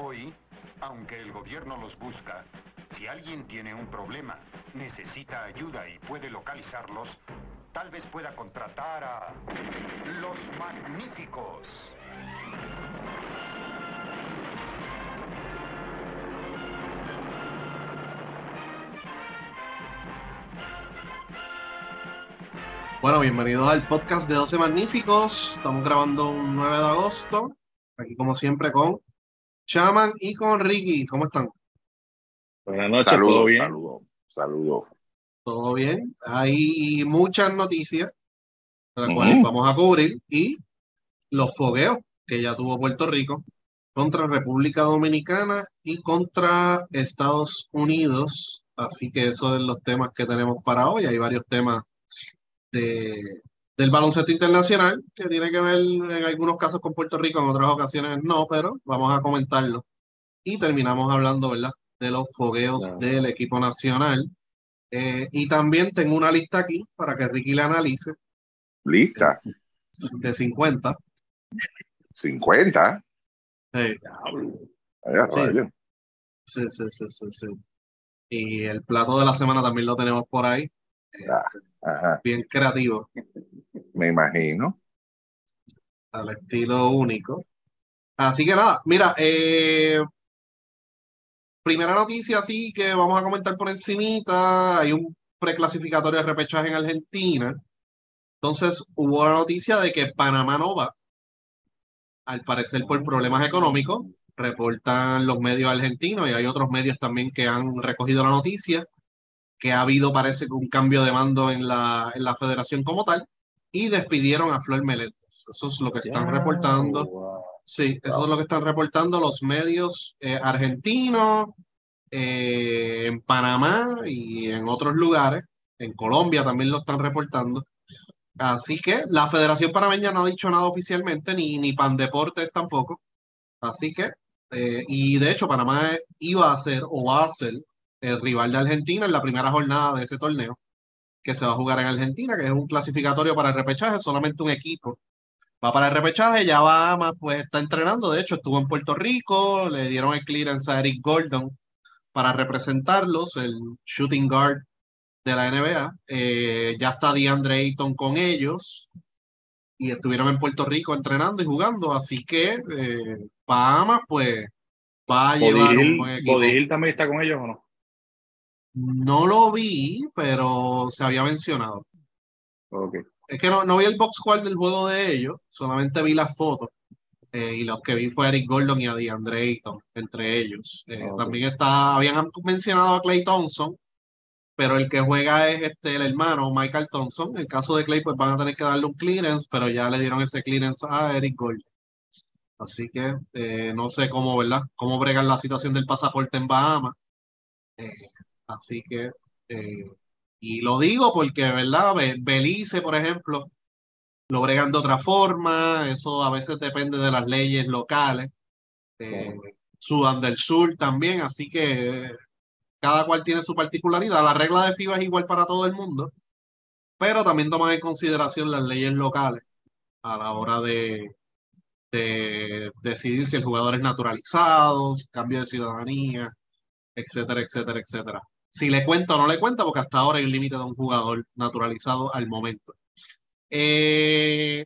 Hoy, aunque el gobierno los busca, si alguien tiene un problema, necesita ayuda y puede localizarlos, tal vez pueda contratar a los magníficos. Bueno, bienvenidos al podcast de 12 Magníficos. Estamos grabando un 9 de agosto. Aquí, como siempre, con Chaman y con Ricky. ¿Cómo están? Buenas noches, Saludos, ¿todo bien? saludos, saludos. ¿Todo bien? Hay muchas noticias, las cuales vamos a cubrir, y los fogueos que ya tuvo Puerto Rico contra República Dominicana y contra Estados Unidos. Así que esos son los temas que tenemos para hoy. Hay varios temas de, del baloncesto internacional que tiene que ver en algunos casos con Puerto Rico, en otras ocasiones no, pero vamos a comentarlo. Y terminamos hablando, ¿verdad? De los fogueos Claro. del equipo nacional. Eh, y también tengo una lista aquí para que Ricky la analice Lista. de 50. 50. Eh, Vaya, Sí. sí, sí, sí, sí, sí. Y el plato de la semana también lo tenemos por ahí. Ah. Bien creativo, me imagino. al estilo único. Así que nada, mira, eh, primera noticia así que vamos a comentar por encimita. Hay un preclasificatorio de repechaje en Argentina. Entonces hubo la noticia de que Panamá no va, al parecer por problemas económicos, reportan los medios argentinos y hay otros medios también que han recogido la noticia, que ha habido parece que un cambio de mando en la, en la federación como tal y despidieron a Flor Meléndez. Eso es lo que están reportando. wow. Sí, eso es lo que están reportando los medios eh, argentinos, eh, en Panamá y en otros lugares. En Colombia también lo están reportando. Así que la Federación Panameña no ha dicho nada oficialmente, ni, ni Pandeportes tampoco. Así que, eh, y de hecho, Panamá iba a ser o va a ser el rival de Argentina en la primera jornada de ese torneo, que se va a jugar en Argentina, que es un clasificatorio para el repechaje, solamente un equipo va para el repechaje, ya Bahamas pues está entrenando, de hecho estuvo en Puerto Rico, le dieron el clearance a Eric Gordon para representarlos, el shooting guard de la NBA, Eh, ya está DeAndre Ayton con ellos y estuvieron en Puerto Rico entrenando y jugando, así que eh, Bahamas pues va a llevar un buen equipo. Hill también está con ellos o no? No lo vi, pero se había mencionado. Ok. Es que no, no vi el box score del juego de ellos, solamente vi las fotos. eh, y los que vi fue Eric Gordon y a DeAndre Ayton, entre ellos. Eh, Ok. También está, habían mencionado a Clay Thompson, pero el que juega es este, el hermano Michael Thompson. En el caso de Clay, pues van a tener que darle un clearance, pero ya le dieron ese clearance a Eric Gordon. Así que eh, no sé cómo, ¿verdad? Cómo bregan la situación del pasaporte en Bahamas. Así que, eh, y lo digo porque, ¿verdad? Be- Belice, por ejemplo, lo bregan de otra forma, eso a veces depende de las leyes locales. Eh, Sudán del Sur también, así que cada cual tiene su particularidad. La regla de FIBA es igual para todo el mundo, pero también toman en consideración las leyes locales a la hora de, de decidir si el jugador es naturalizado, cambio de ciudadanía, etcétera, etcétera, etcétera. Si le cuenta o no le cuenta, porque hasta ahora hay un límite de un jugador naturalizado al momento. Eh,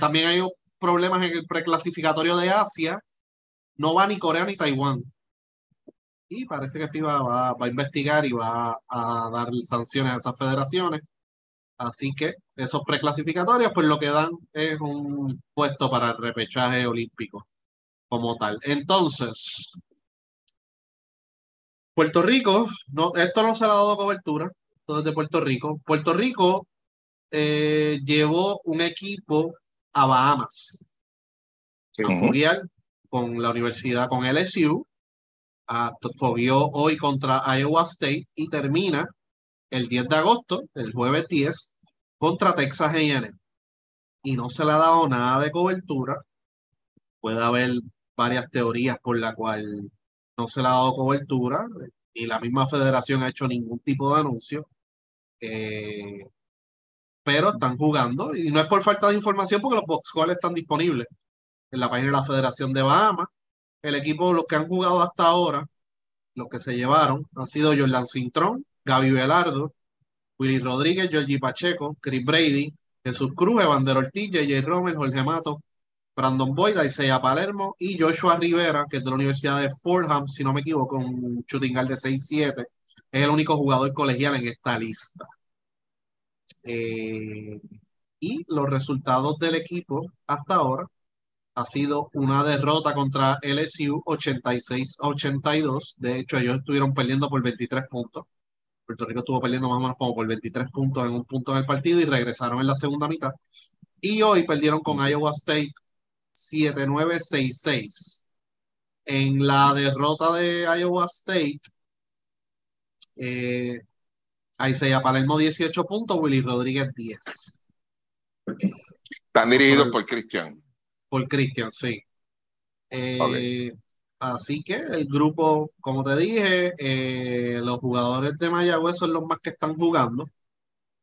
también hay problemas en el preclasificatorio de Asia. No va ni Corea ni Taiwán. Y parece que FIBA va a investigar y va a dar sanciones a esas federaciones. Así que esos preclasificatorios, pues lo que dan es un puesto para el repechaje olímpico como tal. Entonces, Puerto Rico, no, esto no se le ha dado cobertura, es de Puerto Rico. Puerto Rico eh, llevó un equipo a Bahamas Sí. a foguear con la universidad, con LSU, a, fogueó hoy contra Iowa State y termina el 10 de agosto, el jueves 10, contra Texas A&M. Y no se le ha dado nada de cobertura. Puede haber varias teorías por la cual no se le ha dado cobertura y la misma federación ha hecho ningún tipo de anuncio. Eh, pero están jugando y no es por falta de información porque los box están disponibles en la página de la Federación de Bahamas. el equipo, los que han jugado hasta ahora, los que se llevaron, han sido Jordan Cintrón, Gaby Velardo, Willy Rodríguez, Georgie Pacheco, Chris Brady, Jesús Cruz, Evander Ortiz, J.J. Romer, Jorge Mato, Brandon Boyd, Isaiah Palermo y Joshua Rivera, que es de la Universidad de Fordham, si no me equivoco, un shooting guard de 6-7. Es el único jugador colegial en esta lista. Eh, y los resultados del equipo hasta ahora ha sido una derrota contra LSU 86 a 82. De hecho, ellos estuvieron perdiendo por 23 puntos. Puerto Rico estuvo perdiendo más o menos como por 23 puntos en un punto en el partido y regresaron en la segunda mitad. Y hoy perdieron con Iowa State 7-9-6-6. En la derrota de Iowa State, eh, Isaiah Palermo 18 puntos, Willy Rodríguez 10. Están dirigidos por Cristian. Por Cristian, sí. Eh. Así que el grupo, como te dije, eh, los jugadores de Mayagüez son los más que están jugando,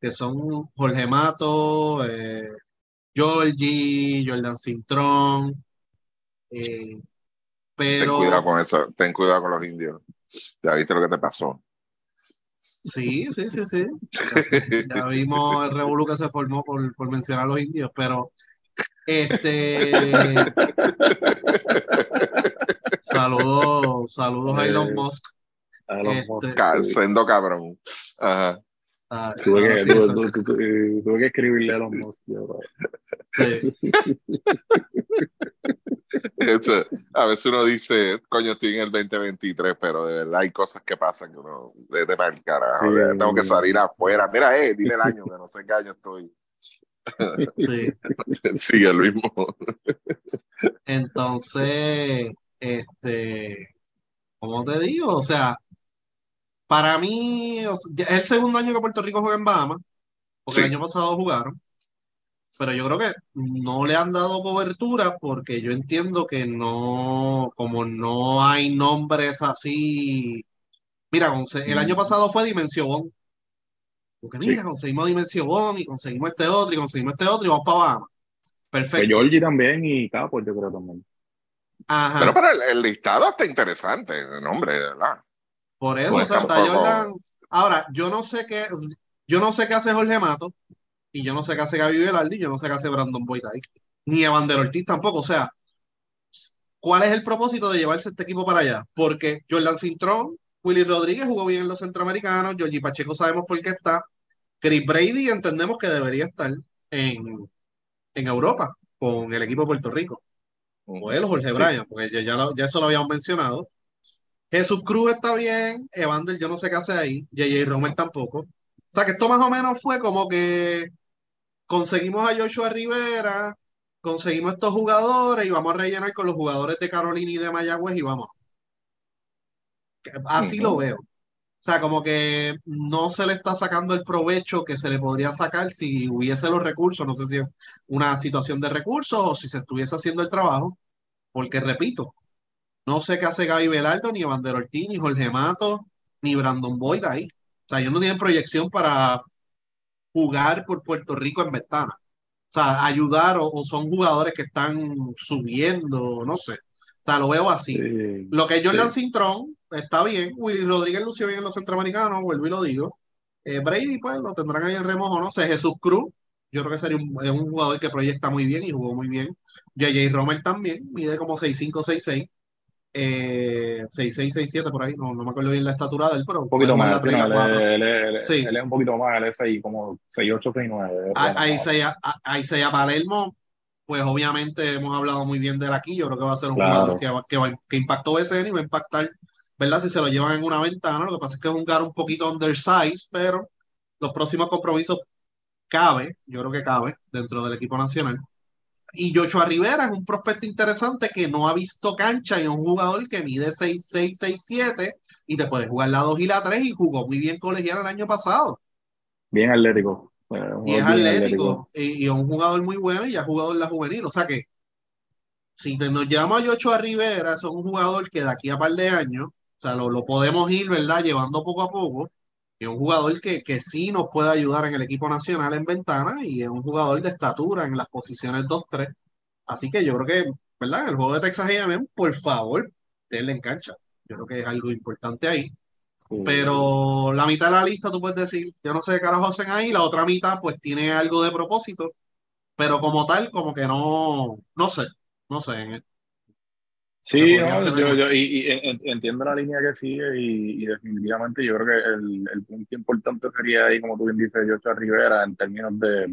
que son Jorge Mato, eh, Georgie, Jordan Cintrón, eh, Ten pero cuidado con eso. Ten cuidado con los indios. Ya viste lo que te pasó. sí, sí, sí, sí. Ya, vimos el revolú que se formó por, por mencionar a los indios, pero este saludos, saludos a Elon Eh, Musk. A los Este, Sendo cabrón. Ajá. Ah, Tuve que, sí, tuve, eso- tuve- tuve- tuve que escribirle a los Moscos. sí. A veces uno dice, coño, estoy en el 2023, pero de verdad hay cosas que pasan que uno, vete para el carajo, Sí. ya tengo que salir afuera. Mira, eh, dime el año, que no sé qué año estoy. Sí. Sí, el mismo. Entonces, este, como te digo, o sea, para mí o sea, ya es el segundo año que Puerto Rico juega en Bahamas, porque Sí. el año pasado jugaron, pero yo creo que no le han dado cobertura porque yo entiendo que no, como no hay nombres así. Mira, el año Mm. pasado fue Dimensión. Porque mira, conseguimos Dimensión y conseguimos este otro y conseguimos este otro y vamos para Bahamas. Que Perfecto. Georgie también y Capo, yo creo también. Ajá. Pero para el, el listado está interesante, el nombre, ¿verdad? Por eso, Pues está tampoco- Jordan. Ahora, yo no sé qué, yo no sé qué hace Jorge Mato, y yo no sé qué hace Gaby Velarde, y yo no sé qué hace Brandon Boyd ahí, ni Evander Ortiz tampoco. O sea, ¿cuál es el propósito de llevarse este equipo para allá? Porque Jordan Cintrón, Willy Rodríguez jugó bien en los centroamericanos, Georgie Pacheco sabemos por qué está, Chris Brady entendemos que debería estar en, en Europa con el equipo de Puerto Rico o él Jorge Sí. Bryan, porque ya, ya, lo- ya eso lo habíamos mencionado. Jesús Cruz está bien, Evander yo no sé qué hace ahí, JJ Romer tampoco. O sea que esto más o menos fue como que conseguimos a Joshua Rivera, conseguimos estos jugadores y vamos a rellenar con los jugadores de Carolina y de Mayagüez y vamos. Así lo veo. O sea, como que no se le está sacando el provecho que se le podría sacar si hubiese los recursos, no sé si es una situación de recursos o si se estuviese haciendo el trabajo, porque repito, no sé qué hace Gaby Velardo, ni Evander Ortiz, ni Jorge Mato, ni Brandon Boyd ahí. O sea, ellos no tienen proyección para jugar por Puerto Rico en ventana. O sea, ayudar o, o son jugadores que están subiendo, no sé. O sea, lo veo así. Sí. Lo que es Jordan Sí. Cintrón está bien. Willy Rodríguez lució bien en los centroamericanos, vuelvo y lo digo. Eh, Brady, pues lo tendrán ahí en remojo, no sé. Jesús Cruz, yo creo que sería un, es un jugador que proyecta muy bien y jugó muy bien. JJ Romer también, mide como 6'5, 6'6. Eh, 6'6, 6'7 por ahí, no, no me acuerdo bien la estatura de él, pero Un poquito más, la no, él, cuatro. él- él- él- Sí. él es un poquito más, él es ahí como 6'8, 6'9. A- Isaiah, Palermo, pues obviamente hemos hablado muy bien de él aquí. Yo creo que va a ser un Claro. jugador que, va- que, va- que impactó BCN y va a impactar, ¿verdad? Si se lo llevan en una ventana. Lo que pasa es que es un jugador un poquito undersized, pero los próximos compromisos cabe, yo creo que cabe dentro del equipo nacional. Y Joshua Rivera es un prospecto interesante que no ha visto cancha y es un jugador que mide 6'6, 6'7 y te puede jugar la 2 y la 3 y jugó muy bien colegial el año pasado. Bien atlético. eh, un Y es atlético y, y es un jugador muy bueno y ha jugado en la juvenil. O sea que si te- nos llevamos a Joshua Rivera, es un jugador que de aquí a par de años, o sea, lo, lo podemos ir, ¿verdad? Llevando poco a poco. Y es un jugador que, que sí nos puede ayudar en el equipo nacional en ventana y es un jugador de estatura en las posiciones 2-3. Así que yo creo que ¿verdad? El juego de Texas A&M, por favor, denle en cancha. Yo creo que es algo importante ahí. Pero la mitad de la lista tú puedes decir, yo no sé qué carajo hacen ahí, la otra mitad pues tiene algo de propósito, pero como tal, como que no, no sé, no sé. Sí, no, yo, yo y, entiendo la línea que sigue y, definitivamente yo creo que el, el, punto importante sería ahí, como tú bien dices, Joshua Rivera, en términos de,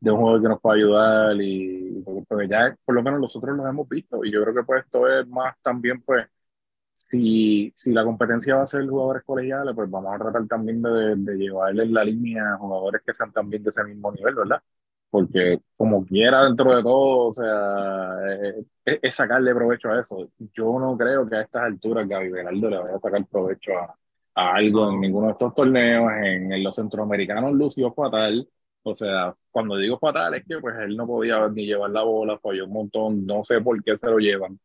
de, un juego que nos pueda ayudar y, porque ya por lo menos nosotros lo hemos visto y yo creo que pues esto es más también pues si, si la competencia va a ser jugadores colegiales, pues vamos a tratar también de, de llevarles la línea a jugadores que sean también de ese mismo nivel, ¿verdad? Porque como quiera dentro de todo, o sea, es, sacarle provecho a eso. Yo no creo que a estas alturas Gaby Beraldo le vaya a sacar provecho a, a algo en ninguno de estos torneos. En, en, los centroamericanos lució fatal. O sea, cuando digo fatal es que pues él no podía ni llevar la bola, falló un montón, no sé por qué se lo llevan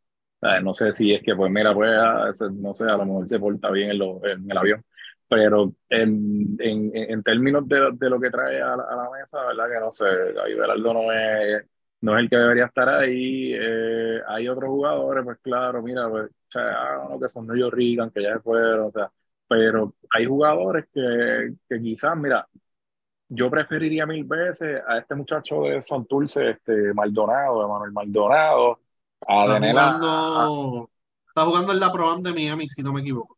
no sé si es que, pues mira, pues, ah, no sé, a lo mejor se porta bien en, en el avión, pero en, en, en términos de, de, lo que trae a la, a la, mesa, ¿verdad? Que no sé, Gaby Beraldo no es, no es el que debería estar ahí. Eh, hay otros jugadores, pues claro, mira, pues, o sea, que son ellos Reagan, que ya se fueron, o sea, pero hay jugadores que, que quizás, mira, yo preferiría mil veces a este muchacho de Santurce, este Maldonado, Manuel Maldonado, está, jugando, está jugando en la Pro de Miami, si no me equivoco.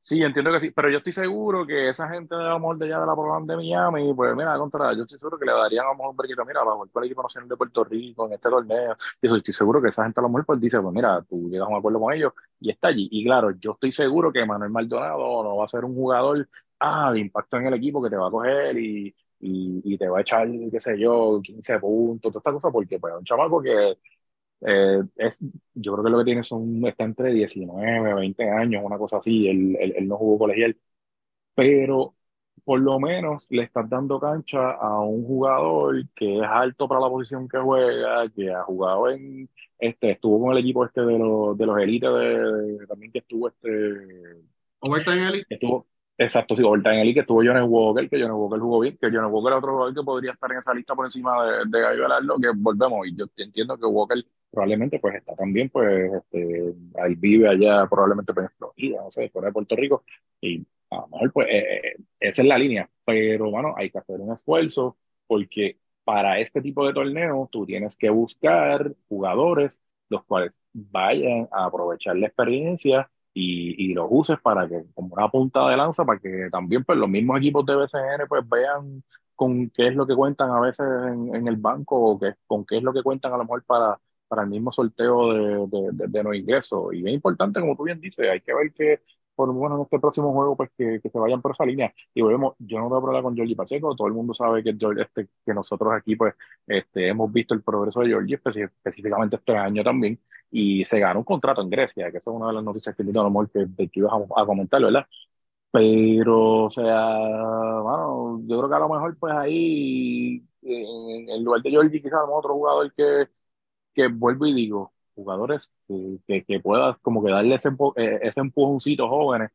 Sí, entiendo que sí, pero yo estoy seguro que esa gente de lo mejor de allá de la Pro de Miami, pues mira, al contrario, yo estoy seguro que le darían a lo mejor un perquito, mira, a lo mejor el equipo nacional de Puerto Rico en este torneo, y eso estoy seguro que esa gente a lo mejor pues dice, pues mira, tú llegas a un acuerdo con ellos y está allí. Y claro, yo estoy seguro que Manuel Maldonado no va a ser un jugador ah, de impacto en el equipo que te va a coger y, y, y te va a echar, qué sé yo, 15 puntos, toda esta cosa, porque pues un chamaco que eh, es, yo creo que lo que tiene son, está entre 19, 20 años, una cosa así, él, él, no jugó colegial, pero por lo menos le estás dando cancha a un jugador que es alto para la posición que juega, que ha jugado en, este, estuvo con el equipo este de los, de los élites, de, también que estuvo este... Overtime Elite. Estuvo, Exacto, sí, Overtime Elite, que estuvo Johnny Walker, que Johnny Walker jugó bien, que Johnny Walker es otro jugador que podría estar en esa lista por encima de, de Gallo que volvemos, y yo entiendo que Walker probablemente pues está también, pues, este, él vive allá probablemente pues, en Florida, no sé, fuera de Puerto Rico, y a lo mejor pues eh, eh, esa es la línea, pero bueno, hay que hacer un esfuerzo, porque para este tipo de torneo tú tienes que buscar jugadores los cuales vayan a aprovechar la experiencia y, y, los uses para que, como una punta de lanza, para que también pues, los mismos equipos de BCN pues vean con qué es lo que cuentan a veces en, en el banco o que, con qué es lo que cuentan a lo mejor para, para el mismo sorteo de, de, de, los ingresos. Y es importante, como tú bien dices, hay que ver que por lo menos en este próximo juego, pues que, que se vayan por esa línea. Y volvemos, yo no voy a hablar con Georgie Pacheco, todo el mundo sabe que, este, que nosotros aquí, pues, este, hemos visto el progreso de Georgie, específicamente este año también, y se ganó un contrato en Grecia, que eso es una de las noticias que, a lo mejor que, que ibas a, a comentar, ¿verdad? Pero, o sea, bueno, yo creo que a lo mejor, pues ahí, en, el lugar de Georgie, quizás otro jugador que, que vuelvo y digo, jugadores que, que, que puedas como que darle ese, eh, ese empujoncito jóvenes,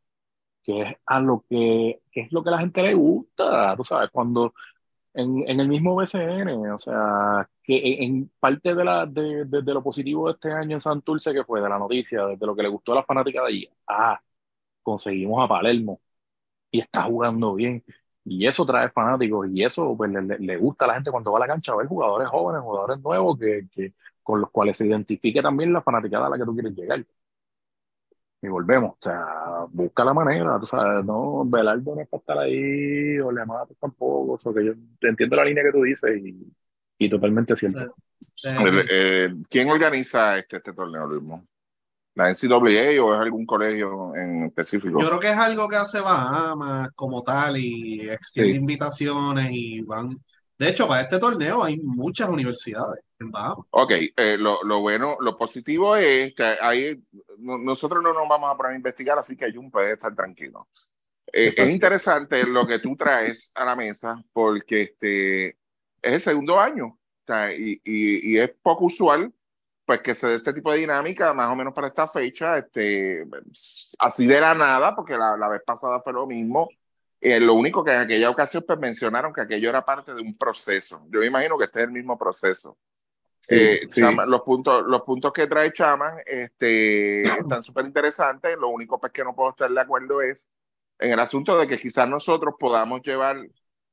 que es a lo que, que, es lo que la gente le gusta, tú sabes, cuando en, en el mismo BCN, o sea, que en, parte de, la, de, de, lo positivo de este año en Santurce, que fue de la noticia, de lo que le gustó a las fanáticas de allí, ah, conseguimos a Palermo y está jugando bien. Y eso trae fanáticos y eso pues, le, le, gusta a la gente cuando va a la cancha a ver jugadores jóvenes, jugadores nuevos que, que, con los cuales se identifique también la fanaticada a la que tú quieres llegar. Y volvemos, o sea, busca la manera, tú sabes, no, Belardo no es para estar ahí, o le matas tampoco, o que yo entiendo la línea que tú dices y, y totalmente cierto. Eh, eh, ¿Quién organiza este, este torneo, Luis? ¿La NCAA o es algún colegio en específico? Yo creo que es algo que hace Bahamas como tal y extiende invitaciones y van. De hecho, para este torneo hay muchas universidades. Ok, eh, lo, lo, bueno, lo positivo es que ahí nosotros no nos vamos a poner a investigar, así que Jun puede estar tranquilo. Eh, es interesante lo que tú traes a la mesa porque este, es el segundo año o sea, y, y, y, es poco usual pues que se dé este tipo de dinámica más o menos para esta fecha, este, así de la nada, porque la, la vez pasada fue lo mismo. Eh, lo único que en aquella ocasión pues mencionaron que aquello era parte de un proceso. Yo me imagino que este es el mismo proceso. Eh, los, puntos, los puntos que trae Chaman este, están súper interesantes. Lo único pues, que no puedo estar de acuerdo es en el asunto de que quizás nosotros podamos llevar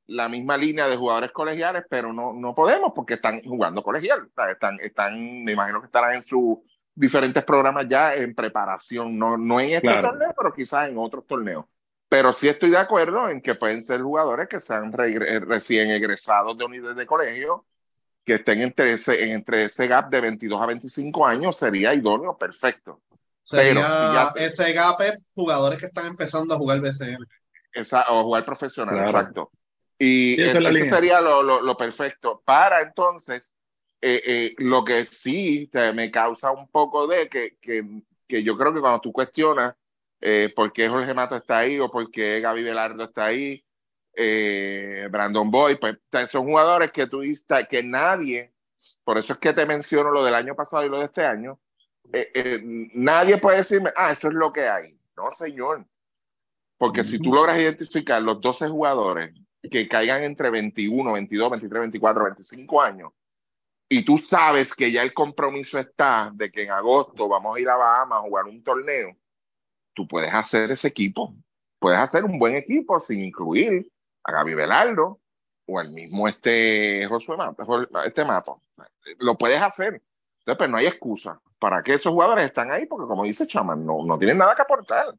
la misma línea de jugadores colegiales, pero no, no podemos porque están jugando colegial. Están, están, me imagino que estarán en sus diferentes programas ya en preparación, no, no en este torneo, pero quizás en otros torneos. Pero sí estoy de acuerdo en que pueden ser jugadores que sean recién egresados de unidades de colegio, que estén entre ese, entre ese gap de 22 a 25 años, sería idóneo, perfecto. Sería ese gap es jugadores que están empezando a jugar BCN. Esa, o jugar profesional, exacto. Y ese sería lo, lo, lo, perfecto. Para entonces, eh, eh, lo que sí me causa un poco de que, que, que yo creo que cuando tú cuestionas eh, por qué Jorge Mato está ahí o por qué Gaby Velardo está ahí, eh, Brandon Boy, pues son jugadores que tú que nadie, por eso es que te menciono lo del año pasado y lo de este año, eh, nadie puede decirme, ah, eso es lo que hay. No, señor. Porque si tú logras identificar los 12 jugadores que caigan entre 21, 22, 23, 24, 25 años, y tú sabes que ya el compromiso está de que en agosto vamos a ir a Bahamas a jugar un torneo, tú puedes hacer ese equipo. Puedes hacer un buen equipo sin incluir a Gaby Velardo o al mismo este Josué Mato, este Mato. Lo puedes hacer. Entonces, pues no hay excusa para que esos jugadores están ahí, porque como dice Chaman, no, no tienen nada que aportar.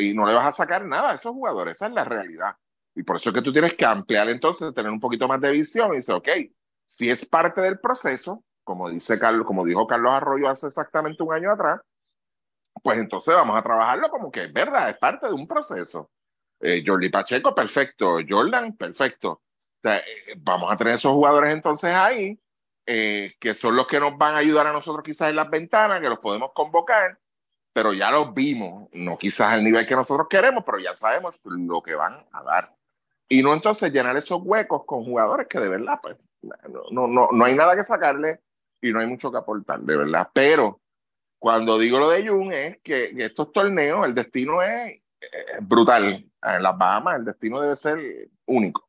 y no le vas a sacar nada a esos jugadores. Esa es la realidad. Y por eso es que tú tienes que ampliar entonces, tener un poquito más de visión y decir, ok, si es parte del proceso, como dice Carlos, como dijo Carlos Arroyo hace exactamente un año atrás, pues entonces vamos a trabajarlo como que es verdad, es parte de un proceso. Eh, Jordi Pacheco, perfecto. Jordan, perfecto. Eh, vamos a tener esos jugadores entonces ahí, eh, que son los que nos van a ayudar a nosotros quizás en las ventanas, que los podemos convocar, pero ya los vimos, no quizás al nivel que nosotros queremos, pero ya sabemos lo que van a dar. Y no entonces llenar esos huecos con jugadores que de verdad, pues, no, no, no hay nada que sacarle y no hay mucho que aportar, de verdad. Pero cuando digo lo de Jun es que en estos torneos el destino es brutal. En las Bahamas el destino debe ser único.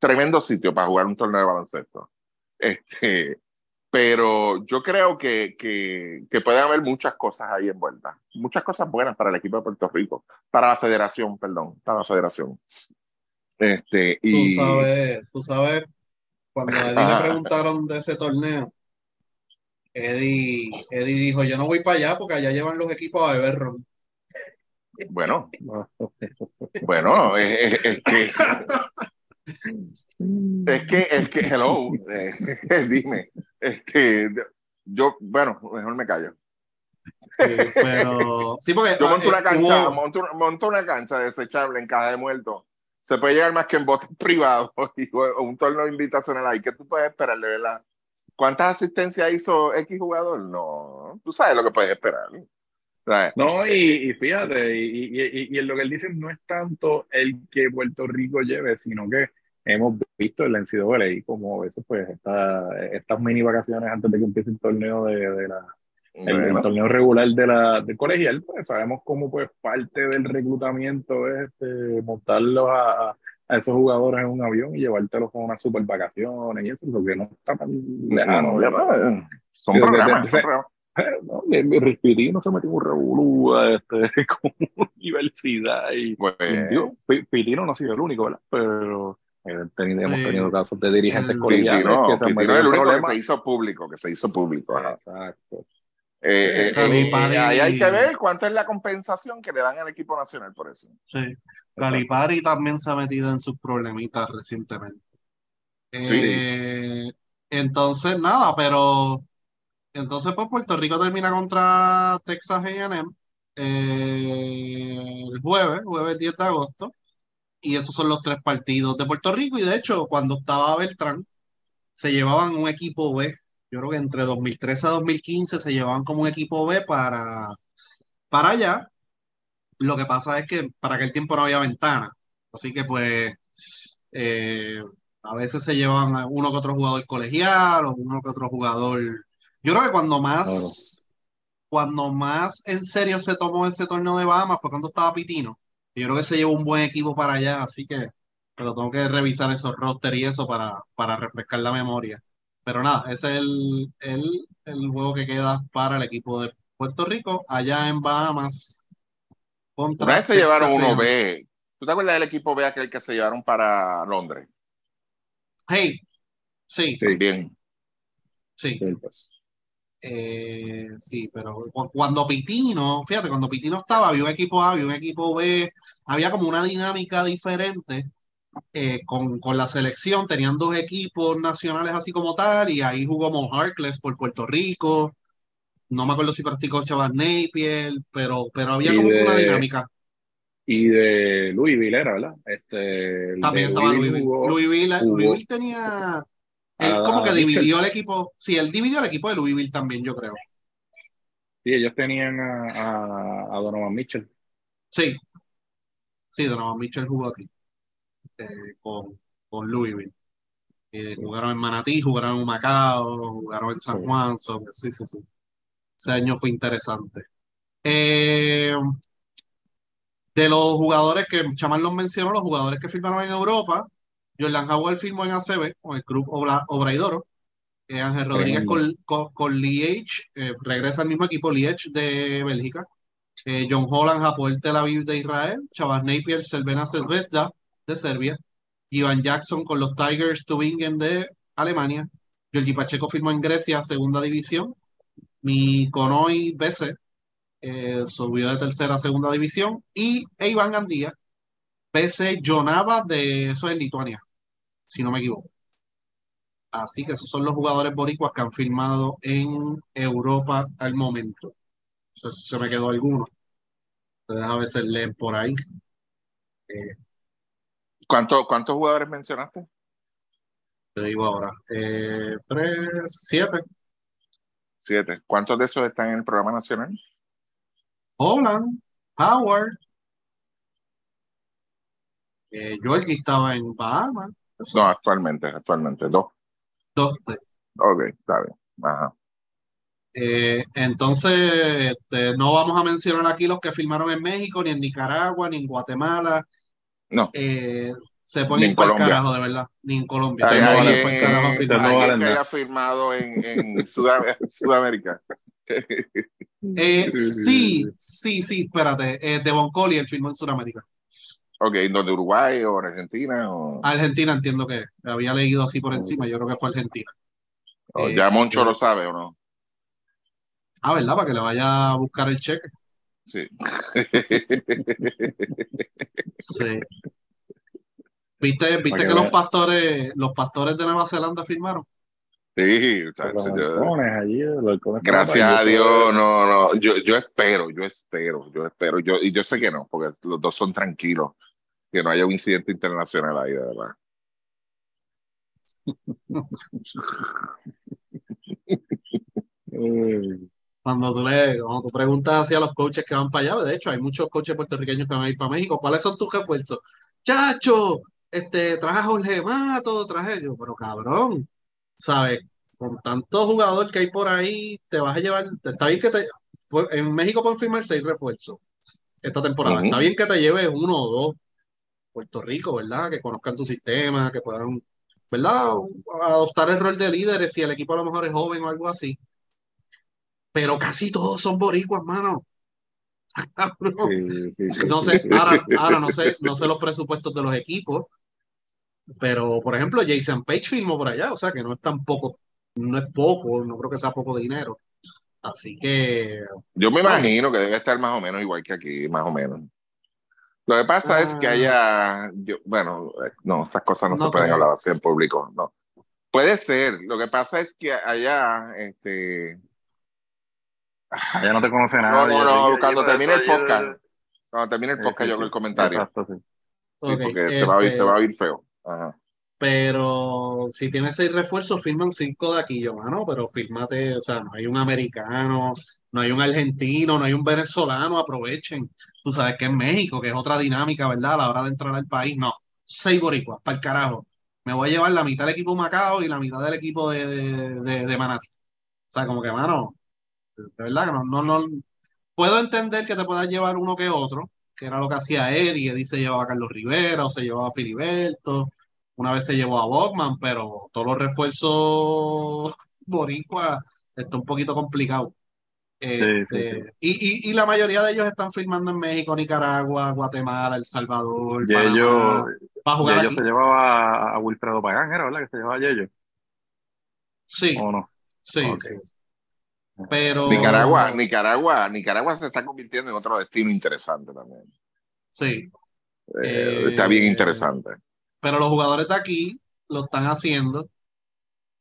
Tremendo sitio para jugar un torneo de baloncesto. Este, pero yo creo que, que, que pueden haber muchas cosas ahí envueltas. Muchas cosas buenas para el equipo de Puerto Rico. Para la federación, perdón. Para la federación. Este, y... Tú sabes, tú sabes, cuando a le preguntaron de ese torneo, Eddie, Eddie dijo, yo no voy para allá porque allá llevan los equipos a beber ron. Bueno, bueno, es, que es que, es que, hello, eh, dime, es que yo, bueno, mejor me callo. Sí, pero sí, porque yo monto una eh, cancha, monto, una cancha desechable en caja de muertos. Se puede llegar más que en botes privados y un torneo invitacional ahí. ¿Qué tú puedes esperar, de verdad? ¿Cuántas asistencias hizo X jugador? No, tú sabes lo que puedes esperar. No, y, fíjate, y, en lo que él dice no es tanto el que Puerto Rico lleve, sino que hemos visto el NCAA y como a veces pues estas mini vacaciones antes de que empiece el torneo de, la el, torneo regular de la del colegial, pues sabemos cómo pues parte del reclutamiento es este, montarlos a, a esos jugadores en un avión y llevártelos con unas super vacaciones y eso, que no está tan lejano. No, son programas, son programas. No, mi, mi Rispitino se metió un revolú este, con universidad y pues, Pitino no ha sido el único, ¿verdad? Pero eh, hemos tenido casos de dirigentes colegiales que se han metido el único que se hizo público, que se hizo público. Exacto. Eh, eh, eh ahí hay que ver cuánto es la compensación que le dan al equipo nacional por eso. Sí, Calipari también se ha metido en sus problemitas recientemente. Sí. Entonces, nada, pero entonces pues Puerto Rico termina contra Texas A&M el jueves, jueves 10 de agosto, y esos son los tres partidos de Puerto Rico, y de hecho cuando estaba Beltrán, se llevaban un equipo B yo creo que entre 2013 a 2015 se llevaban como un equipo B para, para allá. Lo que pasa es que para aquel tiempo no había ventana. Así que pues eh, a veces se llevaban uno que otro jugador colegial o uno que otro jugador. Yo creo que cuando más, cuando más en serio se tomó ese torneo de Bahamas fue cuando estaba Pitino. Yo creo que se llevó un buen equipo para allá, así que pero tengo que revisar esos roster y eso para, para refrescar la memoria. Pero nada, ese es el, el, el juego que queda para el equipo de Puerto Rico, allá en Bahamas. Contra Una vez se llevaron Texas uno A&M. B. ¿Tú te acuerdas del equipo B aquel que se llevaron para Londres? Hey, sí, Sí. Bien. sí. Sí, pues. Eh, sí, pero cu- cuando Pitino, fíjate, cuando Pitino estaba, había un equipo A, había un equipo B, había como una dinámica diferente eh, con, con la selección, tenían dos equipos nacionales así como tal, y ahí jugó Mo Harkless por Puerto Rico, no me acuerdo si practicó Chavas Napier, pero, pero había como de- una dinámica. Y de Louisville era, ¿verdad? Este, También estaba Louisville Louisville. jugó- Louisville, jugó- Louisville tenía, él como que dividió el equipo, sí, él dividió el equipo de Louisville también, yo creo. Sí, ellos tenían a, a, a Donovan Mitchell. Sí, sí, Donovan Mitchell jugó aquí eh, con, con Louisville. Eh, jugaron en Manatí, jugaron en Macao, jugaron en San. Juan. so- sí, sí, sí. Ese año fue interesante. Eh, de los jugadores que Chamán los mencionó, los jugadores que firmaron en Europa, Jordan Howard firmó en ACB con el club Obra, Obraidoro. Eh, Ángel Rodríguez con, con, con Liège, eh, regresa al mismo equipo Liège de Bélgica. Eh, John Holland, Hapoel Tel Aviv de Israel. Chavas Napier, Selvena Zvezda de Serbia. Ivan Jackson con los Tigers Tübingen de Alemania. Georgi Pacheco firmó en Grecia, segunda división. Mi Conoy BC eh, subió de tercera a segunda división. Y Iván Gandía, BC Jonava de eso es Lituania, si no me equivoco. Así que esos son los jugadores boricuas que han firmado en Europa al momento. Se me quedó alguno. Ustedes a veces leen por ahí. ¿Cuánto- ¿Cuántos jugadores mencionaste? Te digo ahora. Eh, tres, siete. Siete. ¿Cuántos de esos están en el programa nacional? Holland, Howard. Eh, Georgie estaba en Bahamas. No, actualmente, actualmente, dos. dos. Ok, está bien. Ajá. Eh, entonces, este, no vamos a mencionar aquí los que firmaron en México, ni en Nicaragua, ni en Guatemala. No. Eh, se pueden en ir para el carajo, de verdad. Ni en Colombia. Hay Se pueden ir valen- para el carajo a alguien, firmar. no que haya firmado en, en Sudam- Sudamérica. Eh, sí, sí, sí, espérate. Eh, Devon Collier firmó en Sudamérica. Ok, ¿donde Uruguay o en Argentina? O, Argentina entiendo que había leído así por encima. Yo creo que fue Argentina. o eh, ya Moncho yo- lo sabe o no? Ah, ¿verdad? Para que le vaya a buscar el cheque. Sí. Sí. ¿Viste, viste que los pastores, los pastores de Nueva Zelanda firmaron? sí, Los chacho, yo- halcones allí, los halcones gracias a Dios, eso- no, no, yo, yo espero, yo espero, yo espero, yo, y yo sé que no, porque los dos son tranquilos, que no haya un incidente internacional ahí, de verdad. Cuando tú le, cuando tú preguntas hacia los coaches que van para allá, de hecho, hay muchos coaches puertorriqueños que van a ir para México. ¿Cuáles son tus refuerzos? Chacho, este, traje a Jorge Mato, traje yo, pero cabrón, ¿sabes? Con tanto jugador que hay por ahí, te vas a llevar, está bien que te, en México pueden firmar seis refuerzos esta temporada. Está bien que te lleves uno o dos. Puerto Rico, ¿verdad? Que conozcan tu sistema, que puedan, ¿verdad? Adoptar el rol de líderes si el equipo a lo mejor es joven o algo así. Pero casi todos son boricuas, mano. Cabrón. sí, sí, sí, No sé, ahora, ahora no sé, no sé los presupuestos de los equipos, pero por ejemplo, Jason Page firmó por allá, o sea que no es tampoco, no es poco, no creo que sea poco dinero. Así que, Yo me imagino que debe estar más o menos igual que aquí, más o menos. Lo que pasa es que Ah. haya, yo, bueno, eh, no, estas cosas no, No se pueden hablar así en público, no. Puede ser, lo que pasa es que allá, este, Allá no te conoce no, nadie. no, no, Ricky, cuando termine el podcast, cuando termine el podcast yo hago el comentario, Exacto, sí. porque se va a oír, este, se va a oír feo. Ajá. pero si tienes seis refuerzos, firman cinco de aquí, yo, mano, pero fírmate, o sea, no hay un americano, no hay un argentino, no hay un venezolano, aprovechen. Tú sabes que en México, que es otra dinámica, ¿verdad? A la hora de entrar al país, no. Seis boricuas, para el carajo. Me voy a llevar la mitad del equipo Macao y la mitad del equipo de, de, de, de Manatí. O sea, como que, mano, de verdad que no, no, no. Puedo entender que te puedas llevar uno que otro, que era lo que hacía Eddie, Eddie se llevaba a Carlos Rivera o se llevaba a Filiberto, una vez se llevó a Bogman, pero todos los refuerzos boricua está un poquito complicado. Este, y, y, y, la mayoría de ellos están filmando en México, Nicaragua, Guatemala, El Salvador. Y ellos, ellos se llevaba a Wilfredo Pagán, ¿era verdad que se llevaba a Yello? Sí. ¿O no? Sí, sí. Pero. Nicaragua, Nicaragua, Nicaragua se está convirtiendo en otro destino interesante también. Sí. Eh, está bien interesante. Pero los jugadores de aquí lo están haciendo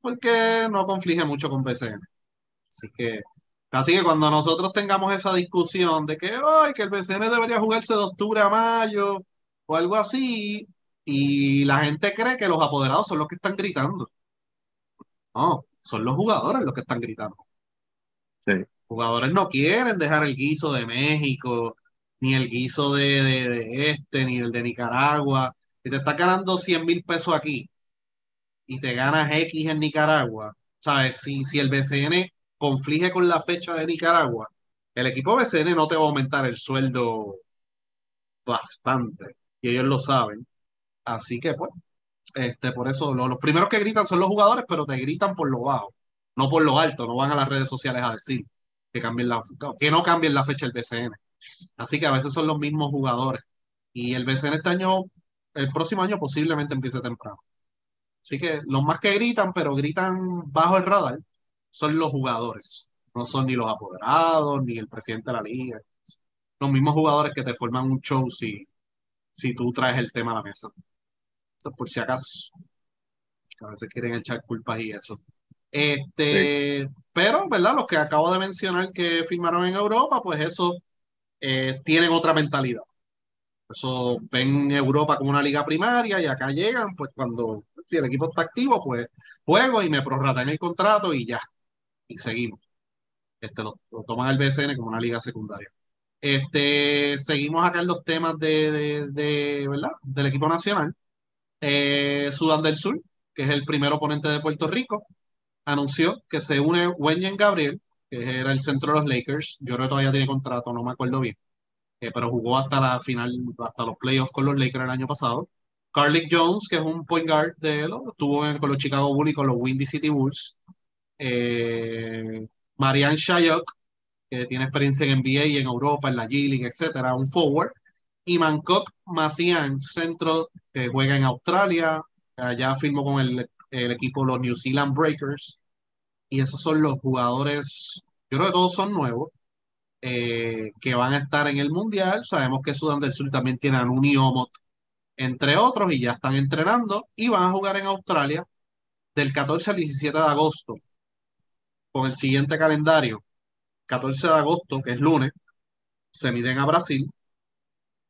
porque no conflige mucho con BCN. Así que, así que cuando nosotros tengamos esa discusión de que, ay, que el BCN debería jugarse de octubre a mayo o algo así, y la gente cree que los apoderados son los que están gritando. No, son los jugadores los que están gritando. Sí. Jugadores no quieren dejar el guiso de México, ni el guiso de, este, ni el de Nicaragua. Si te estás ganando 100 mil pesos aquí y te ganas X en Nicaragua, ¿sabes? Si, si el BCN conflige con la fecha de Nicaragua, el equipo BCN no te va a aumentar el sueldo bastante. Y ellos lo saben. Así que, pues, este, por eso los primeros que gritan son los jugadores, pero te gritan por lo bajo, no por lo alto. No van a las redes sociales a decir que, cambien la, que no cambien la fecha del BCN. Así que a veces son los mismos jugadores. Y el BCN este año, el próximo año posiblemente empiece temprano. Así que los más que gritan, pero gritan bajo el radar, son los jugadores. No son ni los apoderados, ni el presidente de la liga. Los mismos jugadores que te forman un show si, si tú traes el tema a la mesa. por si acaso. A veces quieren echar culpas y eso. Este, pero, ¿verdad? Los que acabo de mencionar que firmaron en Europa, pues eso eh, tienen otra mentalidad. Eso ven Europa como una liga primaria y acá llegan, pues cuando si el equipo está activo, pues juego y me prorratan el contrato y ya. Y seguimos. Este, lo, toman el BCN como una liga secundaria. Este, seguimos acá en los temas de, de, ¿verdad? del equipo nacional. Eh, Sudán del Sur, que es el primer oponente de Puerto Rico, anunció que se une Wenyen Gabriel, que era el centro de los Lakers. Yo creo que todavía tiene contrato, no me acuerdo bien. Eh, pero jugó hasta la final, hasta los playoffs con los Lakers el año pasado. Carlick Jones, que es un point guard de él, estuvo con los Chicago Bulls y con los Windy City Bulls. Eh, Marianne Shayok, que tiene experiencia en NBA y en Europa, en la G-League, etcétera, un forward. Y Mancock Mafian, centro que juega en Australia, allá firmó con el, el equipo los New Zealand Breakers. Y esos son los jugadores, yo creo que todos son nuevos, eh, que van a estar en el Mundial. Sabemos que Sudán del Sur también tiene a Nuni Omot entre otros, y ya están entrenando y van a jugar en Australia del 14 al 17 de agosto con el siguiente calendario. 14 de agosto, que es lunes, se miden a Brasil.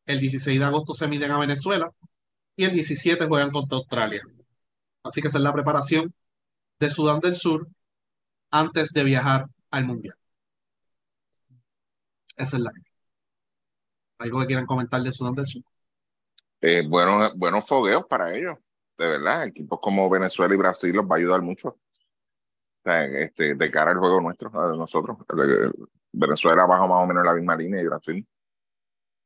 El 16 de agosto se miden a Venezuela y el 17 juegan contra Australia. Así que esa es la preparación de Sudán del Sur antes de viajar al Mundial. Esa es la que. ¿Algo que quieran comentar de Sudán del Sur? eh, buenos, buenos fogueos para ellos, de verdad. Equipos como Venezuela y Brasil los va a ayudar mucho este, de cara al juego nuestro, de nosotros. Venezuela bajo más o menos la misma línea y Brasil.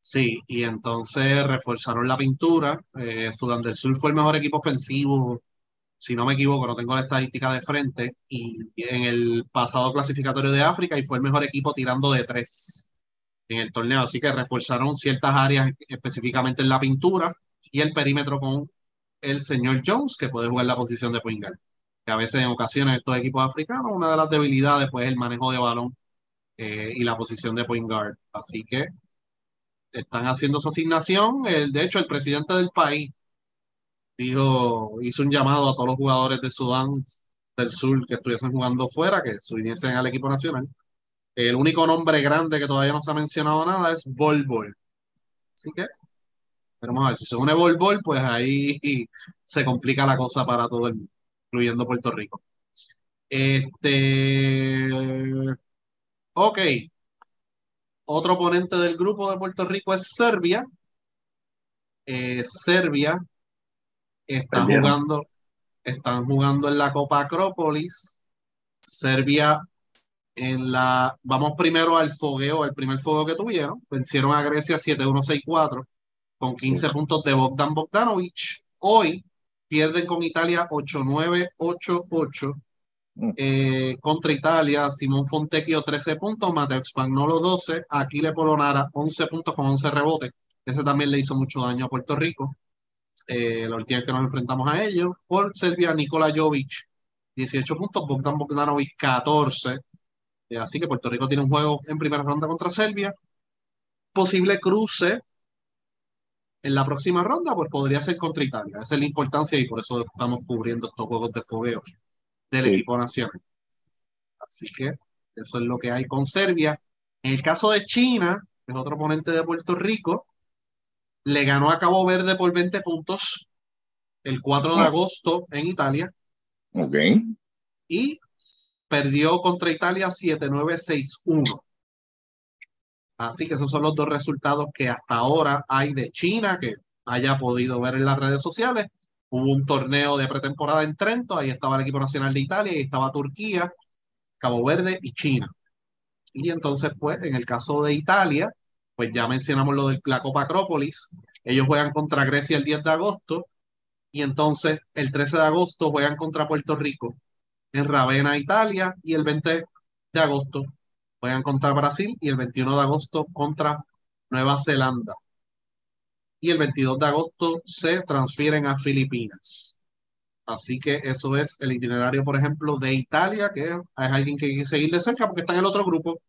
Sí, y entonces reforzaron la pintura. Eh, Sudán del Sur fue el mejor equipo ofensivo, si no me equivoco, no tengo la estadística de frente, y en el pasado clasificatorio de África y fue el mejor equipo tirando de tres en el torneo. Así que reforzaron ciertas áreas específicamente en la pintura y el perímetro con el señor Jones, que puede jugar la posición de point guard. Que a veces en ocasiones estos equipos africanos, una de las debilidades pues, es el manejo de balón eh, y la posición de point guard. Así que están haciendo su asignación. El, de hecho, el presidente del país dijo, hizo un llamado a todos los jugadores de Sudán del Sur que estuviesen jugando fuera, que se al equipo nacional el único nombre grande que todavía no se ha mencionado nada es Bol Bol. Así que, vamos a ver, si se une Bol Bol, pues ahí se complica la cosa para todo el mundo, incluyendo Puerto Rico. Este. Ok. Otro oponente del grupo de Puerto Rico es Serbia. Eh, Serbia está jugando, están jugando en la Copa Acrópolis. Serbia en la, vamos primero al fogueo, al primer fogueo que tuvieron. Vencieron a Grecia 7-1-6-4 con 15 puntos de Bogdan Bogdanovic. Hoy pierden con Italia 8-9-8-8. Mm. Eh, contra Italia, Simón Fontecchio 13 puntos, Mateo Spagnolo 12, Aquile Polonara 11 puntos con 11 rebotes. Ese también le hizo mucho daño a Puerto Rico. Eh, la última vez que nos enfrentamos a ellos. Por Serbia, Nikola Jovic 18 puntos, Bogdan Bogdanovic 14. Eh, así que Puerto Rico tiene un juego en primera ronda contra Serbia. Posible cruce en la próxima ronda, pues podría ser contra Italia. Esa es la importancia y por eso estamos cubriendo estos juegos de fogueo del Sí. equipo nacional. Así que eso es lo que hay con Serbia. En el caso de China, que es otro oponente de Puerto Rico, le ganó a Cabo Verde por 20 puntos el 4 de Ah. agosto en Italia Ok. y perdió contra Italia 7-9-6-1. Así que esos son los dos resultados que hasta ahora hay de China que haya podido ver en las redes sociales. Hubo un torneo de pretemporada en Trento, ahí estaba el equipo nacional de Italia, ahí estaba Turquía, Cabo Verde y China. Y entonces, pues, en el caso de Italia, pues ya mencionamos lo de la Copa Acrópolis. Ellos juegan contra Grecia el 10 de agosto y entonces el 13 de agosto juegan contra Puerto Rico en Ravenna, Italia, y el 20 de agosto juegan contra Brasil y el 21 de agosto contra Nueva Zelanda. Y el 22 de agosto se transfieren a Filipinas. Así que eso es el itinerario, por ejemplo, de Italia, que es alguien que hay que seguir de cerca porque está en el otro grupo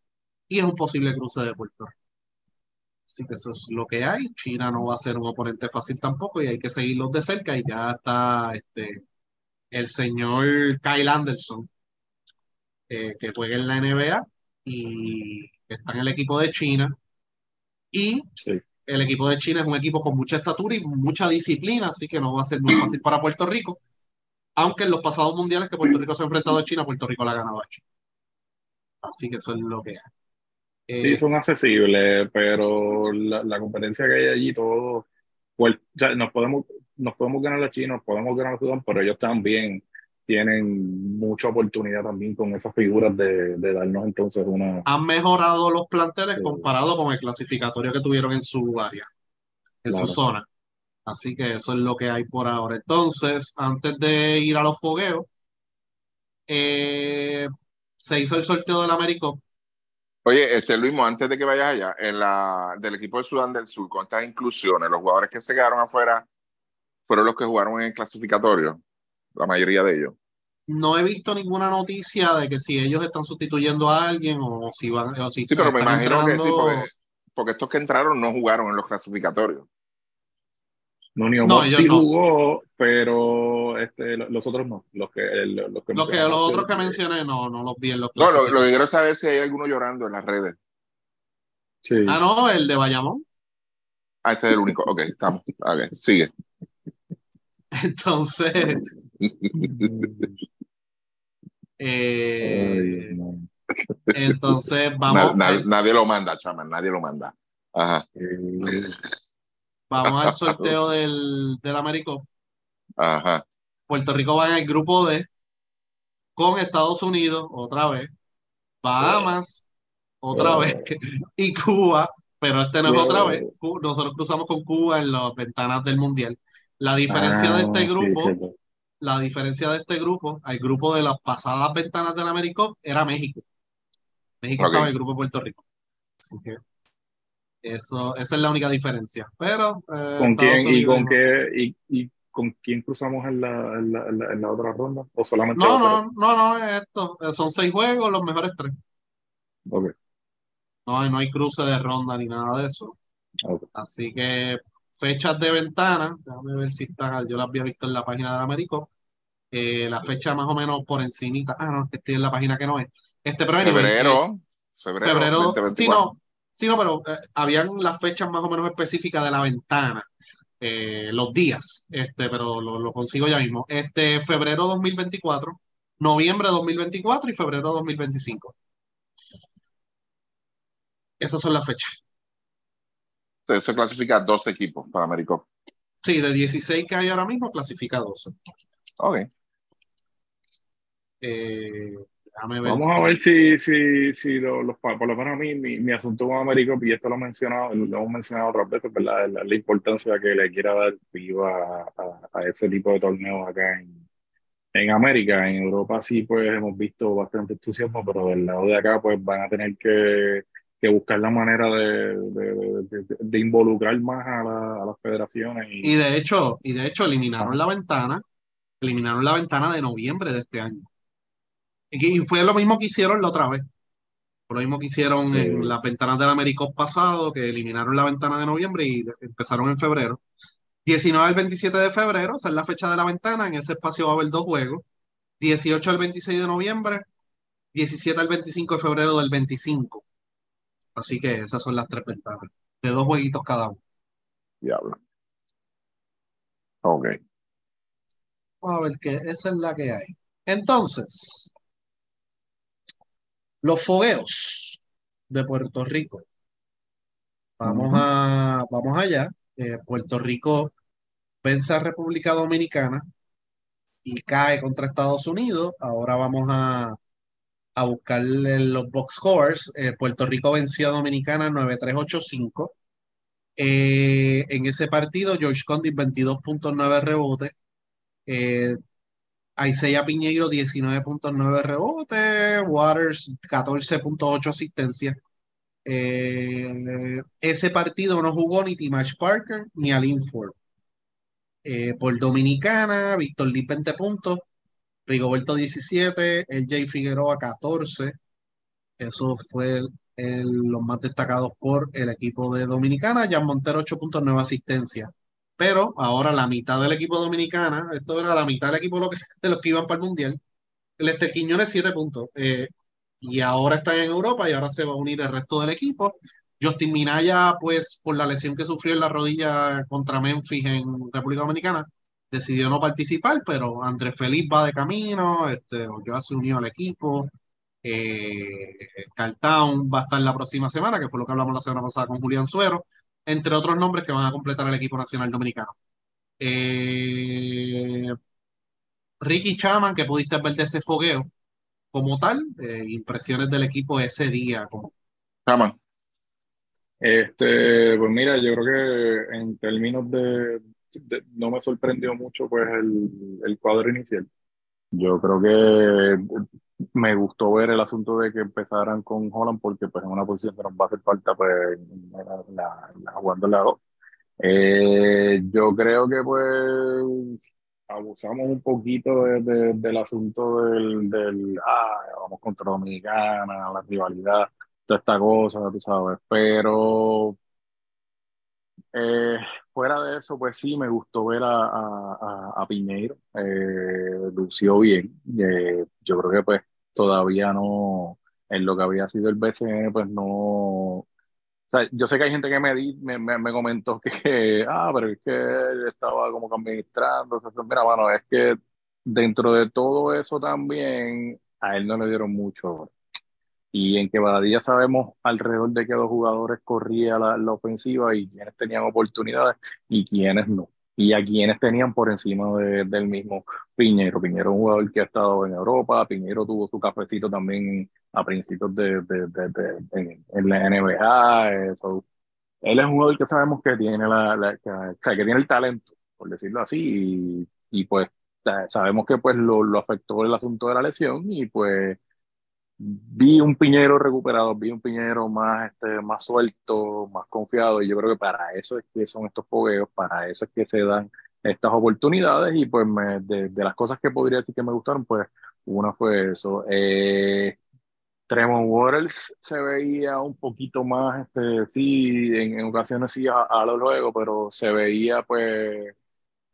y es un posible cruce de Puerto Rico. Así que eso es lo que hay. China no va a ser un oponente fácil tampoco y hay que seguirlos de cerca. Y ya está este, el señor Kyle Anderson, eh, que juega en la NBA y está en el equipo de China. Y Sí. el equipo de China es un equipo con mucha estatura y mucha disciplina, así que no va a ser muy fácil para Puerto Rico. Aunque en los pasados mundiales que Puerto Rico se ha enfrentado a China, Puerto Rico la ha ganado a China. Así que eso es lo que hay. Sí, Eh, son accesibles, pero la, la competencia que hay allí, todo, pues, o sea, nos podemos, nos podemos ganar a China, nos podemos ganar a Sudán, pero ellos también tienen mucha oportunidad también con esas figuras de, de darnos entonces una... han mejorado los planteles Sí. comparado con el clasificatorio que tuvieron en su área, en su Claro. zona. Así que eso es lo que hay por ahora. Entonces, antes de ir a los fogueos, eh, se hizo el sorteo del Américo. Oye, este Luis, antes de que vayas allá, en la, del equipo de Sudán del Sur, con estas inclusiones, los jugadores que se quedaron afuera fueron los que jugaron en el clasificatorio, la mayoría de ellos. No he visto ninguna noticia de que si ellos están sustituyendo a alguien o si van o si Sí, pero me imagino que sí, porque estos que entraron no jugaron en los clasificatorios. No, Moss ellos sí no. jugó, pero este, lo- los otros no, los que, los que, Los que mencionamos, los otros que mencioné no, no los vi en los No, lo, lo que quiero saber es si hay alguno llorando en las redes. Sí. Ah, no, el de Bayamón. Ah, ese es el único. Ok, estamos. Ok, sigue. Entonces, eh, Ay, entonces vamos, na- nadie lo manda, chaman, nadie lo manda. Ajá, Eh, vamos al sorteo del, del Américo. ajá. Puerto Rico va en el grupo D con Estados Unidos, otra vez, Bahamas, otra Oh. vez, y Cuba, pero este no es Oh. otra vez. Cu- Nosotros cruzamos con Cuba en las ventanas del Mundial. La diferencia de ah, este sí, grupo, cierto. la diferencia de este grupo, al grupo de las pasadas ventanas del Américo, era México. México Ok. estaba en el grupo de Puerto Rico. Así que eso, esa es la única diferencia. Pero eh, ¿Con quién y con qué y, y con quién cruzamos en la, en la, en la, en la otra ronda? ¿O solamente No, no, no, no, es esto. Eh, Son seis juegos, los mejores tres. Ok, No hay, no hay cruce de ronda ni nada de eso. ok. Así que fechas de ventana, déjame ver si están, yo las había visto en la página del Américo. Eh, la fecha más o menos por encimita. Ah, no, es que estoy en la página que no es. Este, pero anyway, eh, Febrero, febrero, febrero, 2024. sí, no, sí, no, pero eh, habían las fechas más o menos específicas de la ventana, eh, los días, este, pero lo, lo consigo ya mismo. Este, febrero 2024, noviembre 2024 y febrero 2025. Esas son las fechas. Se, se clasifica 12 equipos para Américo. Sí, de 16 que hay ahora mismo, clasifica 12. Ok. Eh, Vamos a ver si, si, si los, por lo menos a mí, mi, mi asunto con América, y esto lo, he mencionado, lo hemos mencionado otras veces, ¿verdad? La, la importancia que le quiera dar FIBA a, a, ese tipo de torneos acá en, en América. En Europa sí, pues hemos visto bastante entusiasmo, pero del lado de acá, pues van a tener que, que buscar la manera de, de, de, involucrar más a, la, a las federaciones. Y... y... de hecho, y de hecho eliminaron la ventana, eliminaron la ventana de noviembre de este año. Y fue lo mismo que hicieron la otra vez. Fue lo mismo que hicieron sí. en las ventanas del América pasado, que eliminaron la ventana de noviembre y empezaron en febrero. 19 al 27 de febrero, esa es la fecha de la ventana, en ese espacio va a haber dos juegos. 18 al 26 de noviembre, 17 al 25 de febrero del 25. Así que esas son las tres ventanas, de dos jueguitos cada uno. Diablo. Ok. Vamos a ver que esa es la que hay. Entonces, los fogueos de Puerto Rico. Vamos, uh -huh. a, vamos allá. Eh, Puerto Rico vence a República Dominicana y cae contra Estados Unidos. Ahora vamos a, a buscar los box scores. Eh, Puerto Rico venció a Dominicana 9-3-8-5. Eh, en ese partido, George Condit 22.9 rebotes. Eh, Aiseya Piñeiro 19.9 rebotes. Waters 14.8 asistencias. Eh, ese partido no jugó ni Timash Parker ni Alin Ford. Eh, por Dominicana, Víctor Lee 20 puntos, Rigoberto 17, el Jay Figueroa 14. Eso fue el, los más destacados por el equipo de Dominicana. Jan Montero 8.9 asistencia. Pero ahora la mitad del equipo dominicana, esto era la mitad del equipo de los que, iban para el Mundial. El Este Quiñones 7 puntos. Eh, y ahora está en Europa y ahora se va a unir el resto del equipo. Justin Minaya, pues por la lesión que sufrió en la rodilla contra Memphis en República Dominicana, decidió no participar, pero Andrés Feliz va de camino, este, ya se unió al equipo. Eh, va a estar la próxima semana, que fue lo que hablamos la semana pasada con Julián Suero, entre otros nombres que van a completar el equipo nacional dominicano. Eh, Ricky Chaman, que pudiste ver de ese fogueo, como tal, eh, impresiones del equipo ese día. Chaman. Este, pues mira, yo creo que en términos de, de no me sorprendió mucho pues el, el, cuadro inicial. Yo creo que me gustó ver el asunto de que empezaran con Holland porque pues en una posición que nos va a hacer falta pues la, la, la jugando el lado. Eh, yo creo que pues abusamos un poquito de, de, del asunto del, del ah, vamos contra Dominicana, la rivalidad toda esta cosa, tú sabes, pero eh, fuera de eso, pues sí, me gustó ver a, a, a Piñeiro, eh, lució bien, eh, yo creo que pues todavía no, en lo que había sido el BCN, pues no, o sea, yo sé que hay gente que me, di, me, me, me, comentó que, ah, pero es que él estaba como que administrando, o sea, mira, bueno, es que dentro de todo eso también, a él no le dieron mucho y en Quebradilla sabemos alrededor de qué dos jugadores corría la, la, ofensiva y quienes tenían oportunidades y quienes no. Y a quienes tenían por encima de, del mismo Piñero. Piñero es un jugador que ha estado en Europa, Piñero tuvo su cafecito también a principios de, de, de en, en, la NBA. Eso. Él es un jugador que sabemos que tiene, la, la que, o sea, que tiene el talento, por decirlo así, y, y pues sabemos que pues lo, lo afectó el asunto de la lesión y pues vi un Piñero recuperado, vi un Piñero más, este, más suelto, más confiado, y yo creo que para eso es que son estos fogueos, para eso es que se dan estas oportunidades, y pues me, de, las cosas que podría decir que me gustaron, pues una fue eso. Eh, Tremont Waters se veía un poquito más, este, sí, en, en ocasiones sí a, a, lo luego, pero se veía pues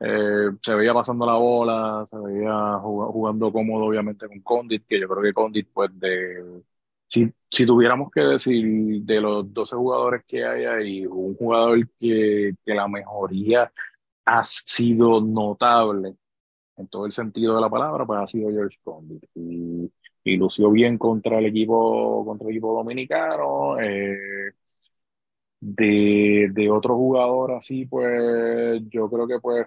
eh, se veía pasando la bola, se veía jugando cómodo obviamente con Condit, que yo creo que Condit pues de... Si, si tuviéramos que decir de los 12 jugadores que hay ahí, un jugador que, que la mejoría ha sido notable en todo el sentido de la palabra, pues ha sido George Condit. Y, y lució bien contra el equipo, contra el equipo dominicano. Eh, de, de otro jugador así, pues yo creo que pues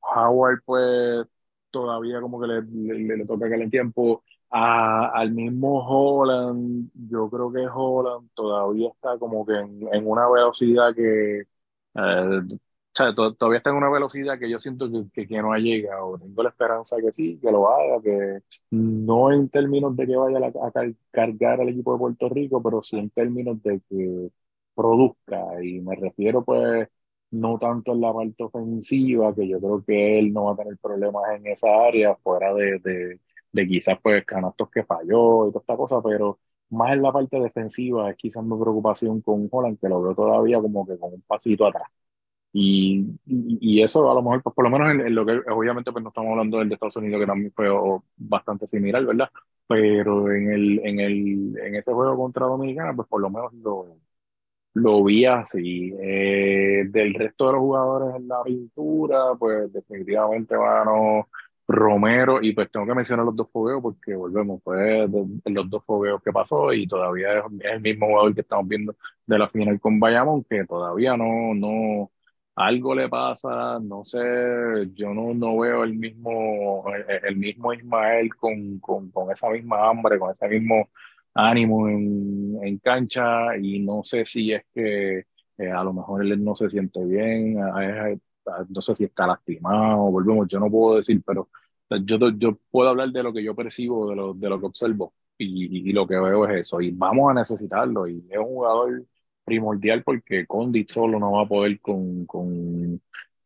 Howard pues todavía como que le, le, le toca que el tiempo. al mismo Holland, yo creo que Holland todavía está como que en, una velocidad que, eh, o sea, todavía está en una velocidad que yo siento que, que, no ha llegado. Tengo la esperanza que sí, que lo haga, que no en términos de que vaya a, cargar al equipo de Puerto Rico, pero sí en términos de que produzca. Y me refiero pues no tanto en la parte ofensiva, que yo creo que él no va a tener problemas en esa área, fuera de, de, de quizás pues canastos que falló y toda esta cosa, pero más en la parte defensiva es quizás mi preocupación con Holland, que lo veo todavía como que con un pasito atrás. Y, y, eso a lo mejor, pues por lo menos en, lo que obviamente pues no estamos hablando del de Estados Unidos, que también fue bastante similar, ¿verdad? Pero en, el, en, el, en ese juego contra Dominicana, pues por lo menos lo, lo vi así. Eh, del resto de los jugadores en la pintura, pues definitivamente van Romero, y pues tengo que mencionar los dos fogueos porque volvemos, pues los dos fogueos que pasó y todavía es, el mismo jugador que estamos viendo de la final con Bayamón, que todavía no, no, algo le pasa, no sé, yo no, no veo el mismo, el, mismo Ismael con, con, con esa misma hambre, con ese mismo ánimo en, en cancha y no sé si es que eh, a lo mejor él no se siente bien, no sé si está lastimado, volvemos, yo no puedo decir, pero yo, yo puedo hablar de lo que yo percibo, de lo, de lo que observo y, y, lo que veo es eso y vamos a necesitarlo y es un jugador primordial porque Condit solo no va a poder con, con,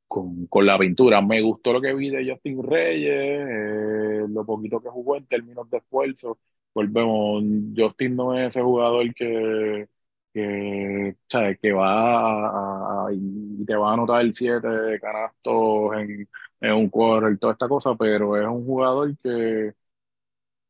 con, con, la pintura. Me gustó lo que vi de Justin Reyes, eh, lo poquito que jugó en términos de esfuerzo volvemos, Justin no es ese jugador que, que, que va y te va a anotar el 7 canastos en, en un quarter, toda esta cosa, pero es un jugador que,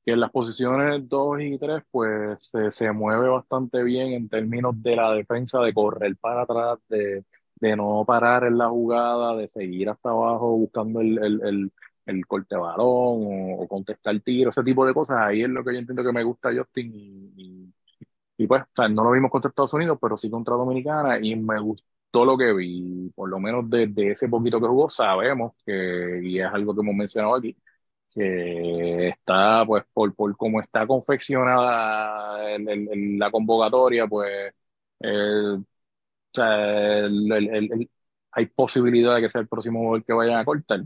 que en las posiciones 2 y 3 pues se, se, mueve bastante bien en términos de la defensa, de correr para atrás, de, de no parar en la jugada, de seguir hasta abajo buscando el, el el corte balón o, contestar tiro, ese tipo de cosas, ahí es lo que yo entiendo que me gusta Justin y, y, pues, o sea, no lo vimos contra Estados Unidos, pero sí contra Dominicana y me gustó lo que vi, por lo menos desde ese poquito que jugó, sabemos que, y es algo que hemos mencionado aquí, que está, pues, por, por cómo está confeccionada en, la convocatoria, pues, sea, hay posibilidad de que sea el próximo gol que vayan a cortar.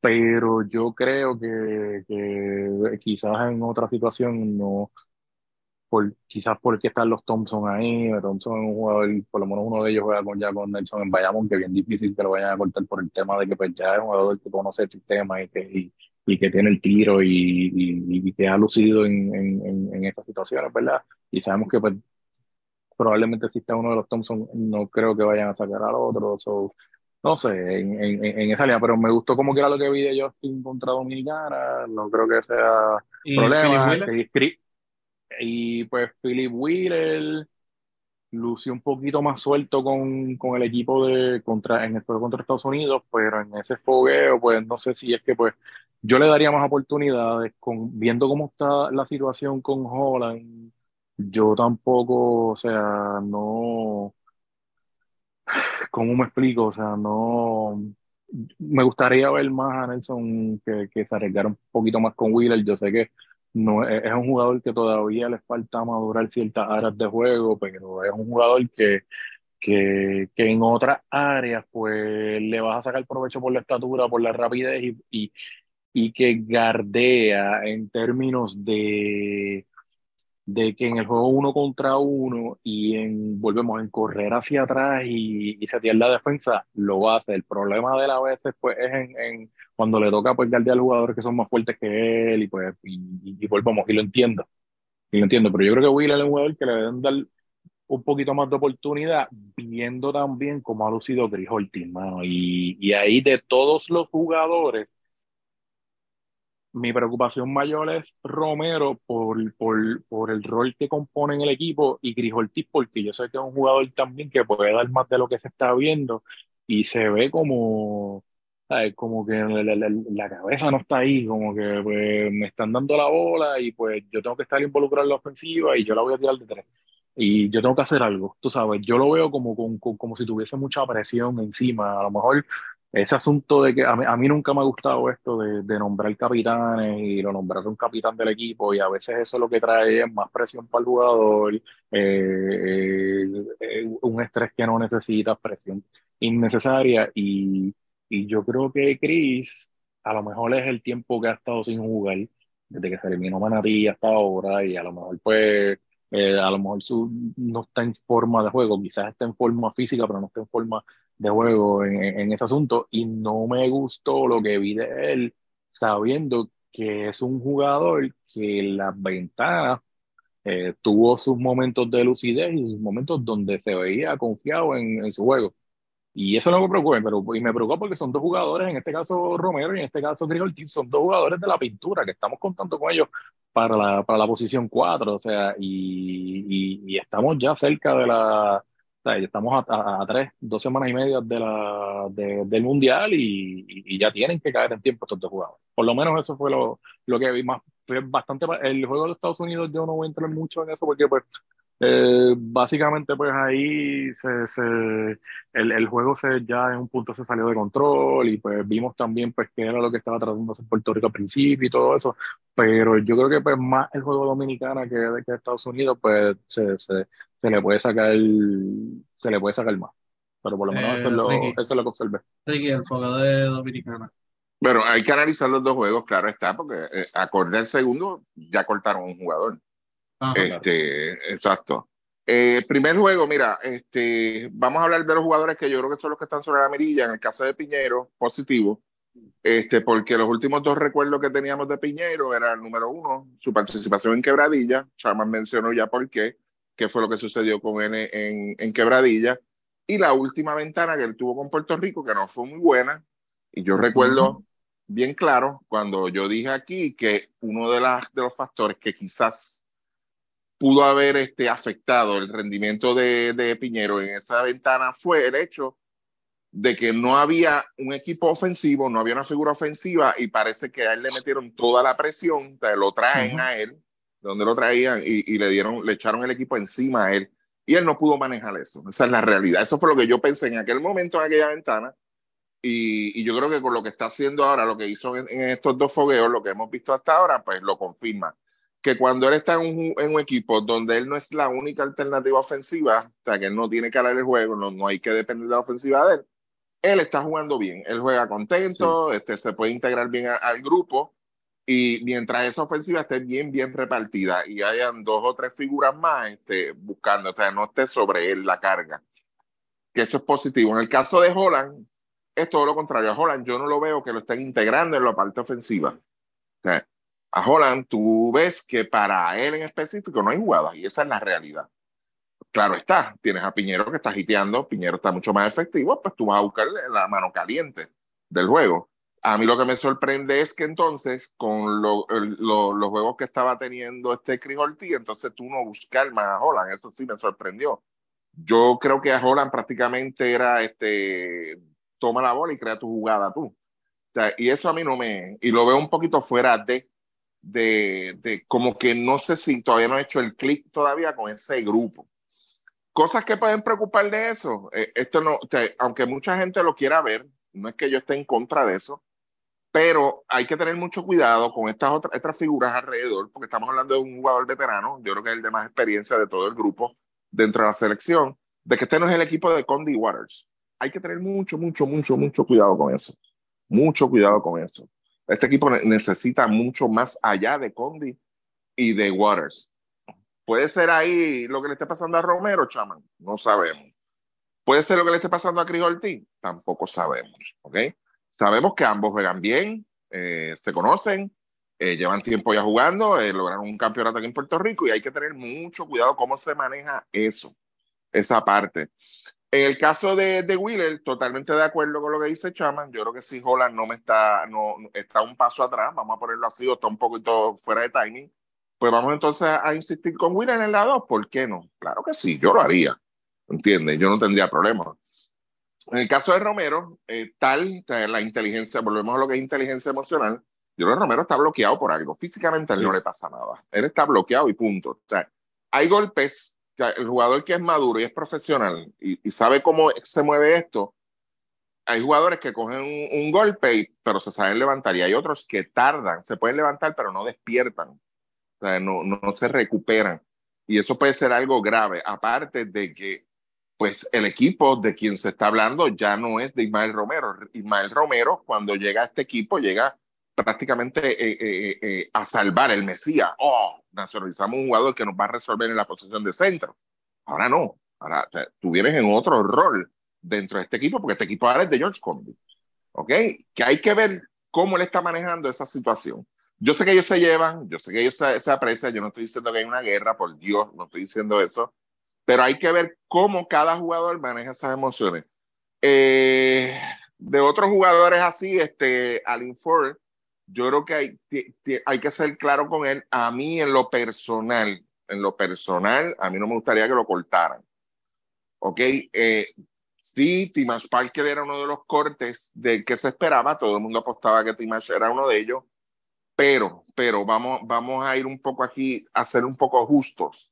Pero yo creo que, que quizás en otra situación no, por, quizás porque están los Thompson ahí, Thompson es un jugador, por lo menos uno de ellos juega con, ya con Nelson en Bayamón, que es bien difícil que lo vayan a cortar por el tema de que pues ya es un jugador que conoce el sistema y que, y, y que tiene el tiro y, y, que ha lucido en, en, en, estas situaciones, ¿verdad? Y sabemos que pues probablemente si está uno de los Thompson, no creo que vayan a sacar al otro, so, no sé, en, en, en, esa línea, pero me gustó como que era lo que vi de Justin contra Dominicana, no creo que sea problema. Y pues Philip Wheeler lució un poquito más suelto con, con, el equipo de contra en el contra Estados Unidos, pero en ese fogueo, pues no sé si es que pues yo le daría más oportunidades con viendo cómo está la situación con Holland. Yo tampoco, o sea, no ¿Cómo me explico? O sea, no. Me gustaría ver más a Nelson que, que se arriesgara un poquito más con Wheeler. Yo sé que no es, un jugador que todavía le falta madurar ciertas áreas de juego, pero es un jugador que, que, que en otras áreas pues le vas a sacar provecho por la estatura, por la rapidez y, y, y que gardea en términos de de que en el juego uno contra uno y en, volvemos en correr hacia atrás y, y setear la defensa, lo va a hacer. El problema de la veces pues, es en, en cuando le toca pues, darle a los jugadores que son más fuertes que él y pues y, y, volvemos, y lo entiendo. Y lo entiendo, pero yo creo que Will es un jugador que le deben dar un poquito más de oportunidad, viendo también cómo ha lucido Chris mano. Y, y ahí de todos los jugadores, mi preocupación mayor es Romero por, por, por, el rol que compone en el equipo y Grijoltis porque yo sé que es un jugador también que puede dar más de lo que se está viendo y se ve como, como que la, cabeza no está ahí, como que pues, me están dando la bola y pues yo tengo que estar involucrado en la ofensiva y yo la voy a tirar de tres. Y yo tengo que hacer algo, tú sabes, yo lo veo como, como, como si tuviese mucha presión encima, a lo mejor ese asunto de que a mí, nunca me ha gustado esto de, nombrar capitanes y lo nombrar un capitán del equipo y a veces eso lo que trae es más presión para el jugador, eh, eh, eh, un estrés que no necesita, presión innecesaria y, y yo creo que Chris a lo mejor es el tiempo que ha estado sin jugar desde que se eliminó Manatí hasta ahora y a lo mejor pues a lo mejor su, no está en forma de juego, quizás está en forma física pero no está en forma de juego en, ese asunto y no me gustó lo que vi de él sabiendo que es un jugador que en las ventanas eh, tuvo sus momentos de lucidez y sus momentos donde se veía confiado en, en su juego. Y eso no me preocupa, pero y me preocupa porque son dos jugadores, en este caso Romero y en este caso Grigol son dos jugadores de la pintura que estamos contando con ellos para la, para la posición 4, o sea, y, y, estamos ya cerca de la, sea, estamos a, a, tres, dos semanas y media de la, del Mundial y, y, ya tienen que caer en tiempo estos dos jugadores. Por lo menos eso fue lo, lo que vi más, bastante, el juego de Estados Unidos yo no voy a entrar mucho en eso porque pues eh, básicamente, pues ahí se, se, el, el, juego se, ya en un punto se salió de control y pues vimos también pues que era lo que estaba tratando de hacer Puerto Rico al principio y todo eso, pero yo creo que pues más el juego dominicana que, que Estados Unidos pues se, se, se, le puede sacar se le puede sacar más, pero por lo menos eso, es lo, eh, eso es lo que observé. Ricky, el de dominicana. Bueno, hay que analizar los dos juegos, claro está, porque eh, acorde al segundo ya cortaron un jugador este, exacto. Eh, primer juego, mira, este, vamos a hablar de los jugadores que yo creo que son los que están sobre la mirilla. En el caso de Piñero, positivo, este, porque los últimos dos recuerdos que teníamos de Piñero era el número uno, su participación en Quebradilla. Charman mencionó ya por qué, qué fue lo que sucedió con él en, en Quebradilla. Y la última ventana que él tuvo con Puerto Rico, que no fue muy buena. Y yo recuerdo bien claro cuando yo dije aquí que uno de, las, de los factores que quizás pudo haber este, afectado el rendimiento de, de Piñero en esa ventana fue el hecho de que no había un equipo ofensivo, no había una figura ofensiva y parece que a él le metieron toda la presión, lo traen a él, de donde lo traían y, y, le dieron, le echaron el equipo encima a él y él no pudo manejar eso. Esa es la realidad. Eso fue lo que yo pensé en aquel momento, en aquella ventana. Y, y yo creo que con lo que está haciendo ahora, lo que hizo en, en, estos dos fogueos, lo que hemos visto hasta ahora, pues lo confirma que cuando él está en un, en un, equipo donde él no es la única alternativa ofensiva, o sea, que él no tiene que dar el juego, no, no hay que depender de la ofensiva de él, él está jugando bien, él juega contento, este, se puede integrar bien al grupo y mientras esa ofensiva esté bien, bien repartida y hayan dos o tres figuras más este, buscando, o sea, no esté sobre él la carga, que eso es positivo. En el caso de Holland, es todo lo contrario. A Holland yo no lo veo que lo estén integrando en la parte ofensiva. A Holland, tú ves que para él en específico no hay jugadas y esa es la realidad. Claro está, tienes a Piñero que está hiteando, Piñero está mucho más efectivo, pues tú vas a buscarle la mano caliente del juego. A mí lo que me sorprende es que entonces, con lo, lo, los juegos que estaba teniendo este Chris Ortiz, entonces tú no buscar más a Holland, eso sí me sorprendió. Yo creo que a Holland prácticamente era este, toma la bola y crea tu jugada tú. O sea, y eso a mí no me, y lo veo un poquito fuera de, de, de como que no sé si todavía no he hecho el clic todavía con ese grupo. Cosas que pueden preocupar de eso. Eh, esto no, aunque mucha gente lo quiera ver, no es que yo esté en contra de eso, pero hay que tener mucho cuidado con estas otras figuras alrededor, porque estamos hablando de un jugador veterano, yo creo que es el de más experiencia de todo el grupo dentro de la selección, de que este no es el equipo de Condi Waters. Hay que tener mucho, mucho, mucho, mucho cuidado con eso. Mucho cuidado con eso. Este equipo necesita mucho más allá de Condi y de Waters. Puede ser ahí lo que le esté pasando a Romero, chaman, no sabemos. Puede ser lo que le esté pasando a Cris Ortiz, tampoco sabemos, ¿ok? Sabemos que ambos juegan bien, eh, se conocen, eh, llevan tiempo ya jugando, eh, lograron un campeonato aquí en Puerto Rico y hay que tener mucho cuidado cómo se maneja eso, esa parte. En el caso de, de Wheeler, totalmente de acuerdo con lo que dice Chaman. Yo creo que si Holland no me está, no, está un paso atrás, vamos a ponerlo así, o está un poquito fuera de timing, pues vamos entonces a insistir con Wheeler en el lado. ¿Por qué no? Claro que sí, yo lo haría. ¿Entiendes? Yo no tendría problema. En el caso de Romero, eh, tal, la inteligencia, volvemos a lo que es inteligencia emocional, yo creo que Romero está bloqueado por algo. Físicamente a él no le pasa nada. Él está bloqueado y punto. O sea, hay golpes el jugador que es maduro y es profesional y, sabe cómo se mueve esto, hay jugadores que cogen un, golpe, pero se saben levantar, y hay otros que tardan, se pueden levantar, pero no despiertan, o sea, no, no, se recuperan. Y eso puede ser algo grave, aparte de que pues el equipo de quien se está hablando ya no es de Ismael Romero. Ismael Romero, cuando llega a este equipo, llega prácticamente eh, eh, eh, a salvar el Mesías. Oh, nacionalizamos un jugador que nos va a resolver en la posición de centro. Ahora no. Ahora tú vienes en otro rol dentro de este equipo, porque este equipo ahora es de George Comby. ¿Ok? Que hay que ver cómo él está manejando esa situación. Yo sé que ellos se llevan, yo sé que ellos se, se aprecian, yo no estoy diciendo que hay una guerra, por Dios, no estoy diciendo eso, pero hay que ver cómo cada jugador maneja esas emociones. Eh, de otros jugadores así, este, Alin Ford, yo creo que hay, hay que ser claro con él. A mí, en lo personal, en lo personal, a mí no me gustaría que lo cortaran. ¿Ok? Eh, sí, Timash Parker era uno de los cortes de que se esperaba. Todo el mundo apostaba que Timash era uno de ellos. Pero, pero vamos, vamos a ir un poco aquí, a ser un poco justos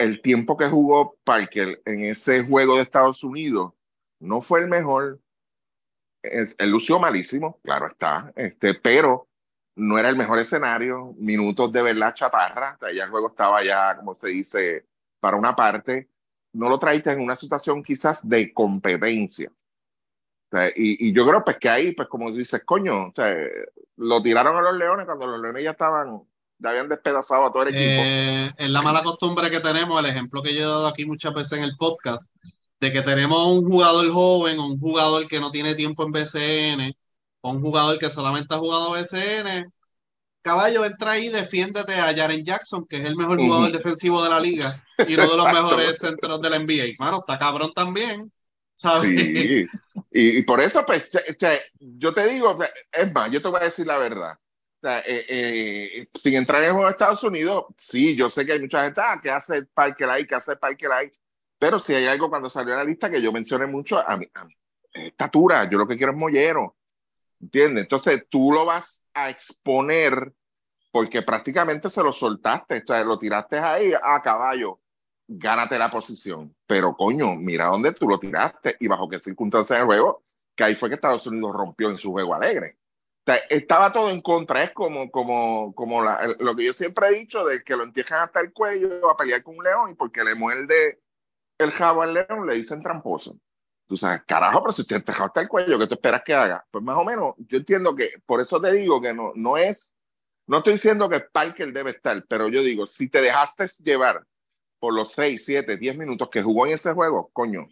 el tiempo que jugó Parker en ese juego de Estados Unidos no fue el mejor. Es, él lució malísimo, claro está, este, pero no era el mejor escenario. Minutos de verdad chaparra. ya el juego estaba ya, como se dice, para una parte. No lo traiste en una situación quizás de competencia. y, y, yo creo pues que ahí, pues como dices, coño, o sea, lo tiraron a los Leones cuando los Leones ya estaban ya habían despedazado a todo el equipo. Eh, es la mala costumbre que tenemos, el ejemplo que yo he dado aquí muchas veces en el podcast, de que tenemos un jugador joven, un jugador que no tiene tiempo en BCN, o un jugador que solamente ha jugado BCN. Caballo, entra ahí, defiéndete a Jaren Jackson, que es el mejor jugador defensivo de la liga y uno de los mejores centros de la NBA. Mano, está cabrón también. ¿sabes? Sí. Y, y, por eso, pues, yo te digo, es más, yo te voy a decir la verdad sea, eh, eh, sin entrar en los Estados Unidos, sí, yo sé que hay mucha gente ah, que hace Parque Light, que hace Parque Light, pero si hay algo cuando salió a la lista que yo mencioné mucho, a mi, estatura, yo lo que quiero es mollero, ¿entiendes? Entonces tú lo vas a exponer porque prácticamente se lo soltaste, o lo tiraste ahí a caballo, gánate la posición, pero coño, mira dónde tú lo tiraste y bajo qué circunstancias de juego, que ahí fue que Estados Unidos rompió en su juego alegre estaba todo en contra. Es como, como, como la, lo que yo siempre he dicho de que lo entierran hasta el cuello a pelear con un león y porque le muerde el jabo al león le dicen tramposo. Tú sabes, carajo, pero si te enterrado hasta el cuello, ¿qué tú esperas que haga? Pues más o menos, yo entiendo que, por eso te digo que no, no es, no estoy diciendo que Parker debe estar, pero yo digo, si te dejaste llevar por los 6, 7, 10 minutos que jugó en ese juego, coño,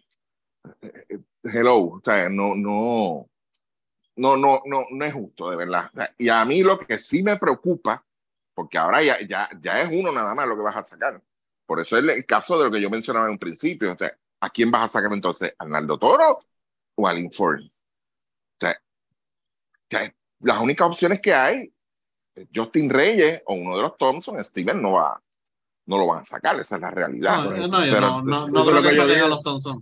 eh, eh, hello, o sea, no, no, no, no, no, no es justo, de verdad. Y a mí lo que sí me preocupa, porque ahora ya, ya, ya es uno nada más lo que vas a sacar. Por eso es el caso de lo que yo mencionaba en un principio. O sea, ¿a quién vas a sacar entonces? ¿Arnaldo Toro o a Ford? O sea, las únicas opciones que hay, Justin Reyes o uno de los Thompson, Steven no va, no lo van a sacar, esa es la realidad. No, no, no, no, creo que saquen a los Thompson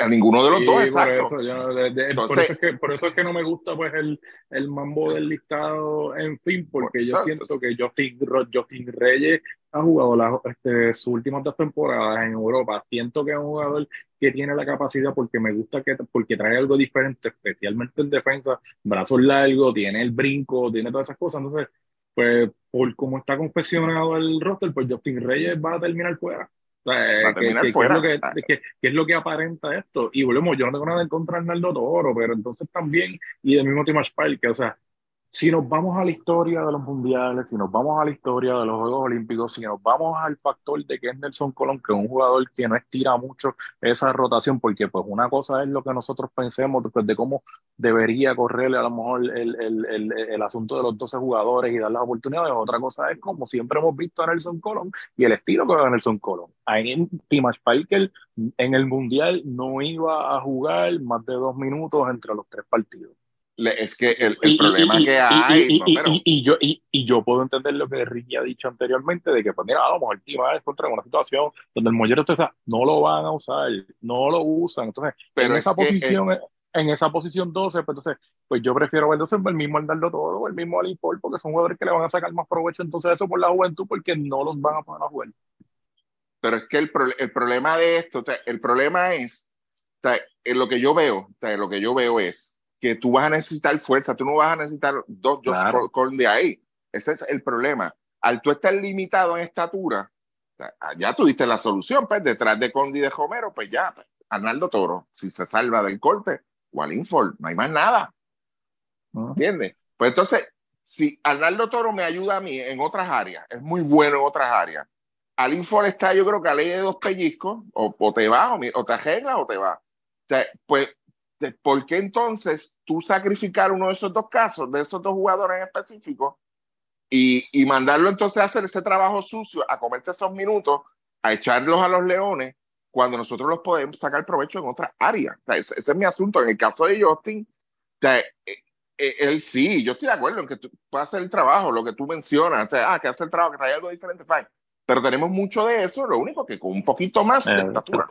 a ninguno de los dos, exacto. Por eso, por, eso es que, por eso es que no me gusta pues el, el mambo del listado, en fin, porque yo siento que Justin, Justin Reyes ha jugado este, sus últimas dos temporadas en Europa. Siento que es un jugador que tiene la capacidad porque me gusta que porque trae algo diferente, especialmente en defensa, brazos largos, tiene el brinco, tiene todas esas cosas. Entonces, pues por cómo está confeccionado el roster, pues Justin Reyes va a terminar fuera. ¿Qué, es lo que, aparenta esto? Y volvemos, yo no tengo nada en contra de Arnaldo Toro, pero entonces también, y del mismo Timash que o sea, si nos vamos a la historia de los mundiales, si nos vamos a la historia de los Juegos Olímpicos, si nos vamos al factor de que es Nelson Colón, que es un jugador que no estira mucho esa rotación, porque pues una cosa es lo que nosotros pensemos pues, de cómo debería correrle a lo mejor el, el, el, el, asunto de los 12 jugadores y dar las oportunidades, otra cosa es como siempre hemos visto a Nelson Colón y el estilo que va Nelson Colón. En Timash Parker en el mundial no iba a jugar más de dos minutos entre los tres partidos es que el, el problema que hay. Y, yo, y, yo puedo entender lo que Ricky ha dicho anteriormente, de que, pues mira, team va contra una situación donde el mollero no lo van a usar, no lo usan. Entonces, en esa posición. en esa posición 12, pues entonces, pues yo prefiero ver entonces el mismo Arnaldo Toro o el mismo Ali Paul, porque son jugadores que le van a sacar más provecho entonces eso por la juventud, porque no los van a poner a jugar. Pero es que el, el problema de esto, el problema es sea, en lo que yo veo, o sea, lo que yo veo es que tú vas a necesitar fuerza, tú no vas a necesitar dos Claro. Josh de ahí. Ese es el problema. Al tú estar limitado en estatura, sea, ya tú diste la solución, pues detrás de Condi de Romero, pues ya, pues, Arnaldo Toro, si se salva del corte, o al Inford, no hay más nada. ¿Entiendes? Pues entonces, si Arnaldo Toro me ayuda a mí en otras áreas, es muy bueno en otras áreas. Al Infol está, yo creo que a ley de dos pellizcos, o, o te va, o, o te arreglas, o te va. O sea, pues, ¿por qué entonces tú sacrificar uno de esos dos casos, de esos dos jugadores en específico, y, y mandarlo entonces a hacer ese trabajo sucio, a comerte esos minutos, a echarlos a los leones, cuando nosotros los podemos sacar provecho en otras áreas? O sea, ese, ese es mi asunto. En el caso de Justin, o sea, eh, eh, él sí, yo estoy de acuerdo en que tú puedas hacer el trabajo, lo que tú mencionas, o sea, ah, que hace el trabajo, que trae algo diferente, fine. Pero tenemos mucho de eso, lo único que con un poquito más de Eh, estatura.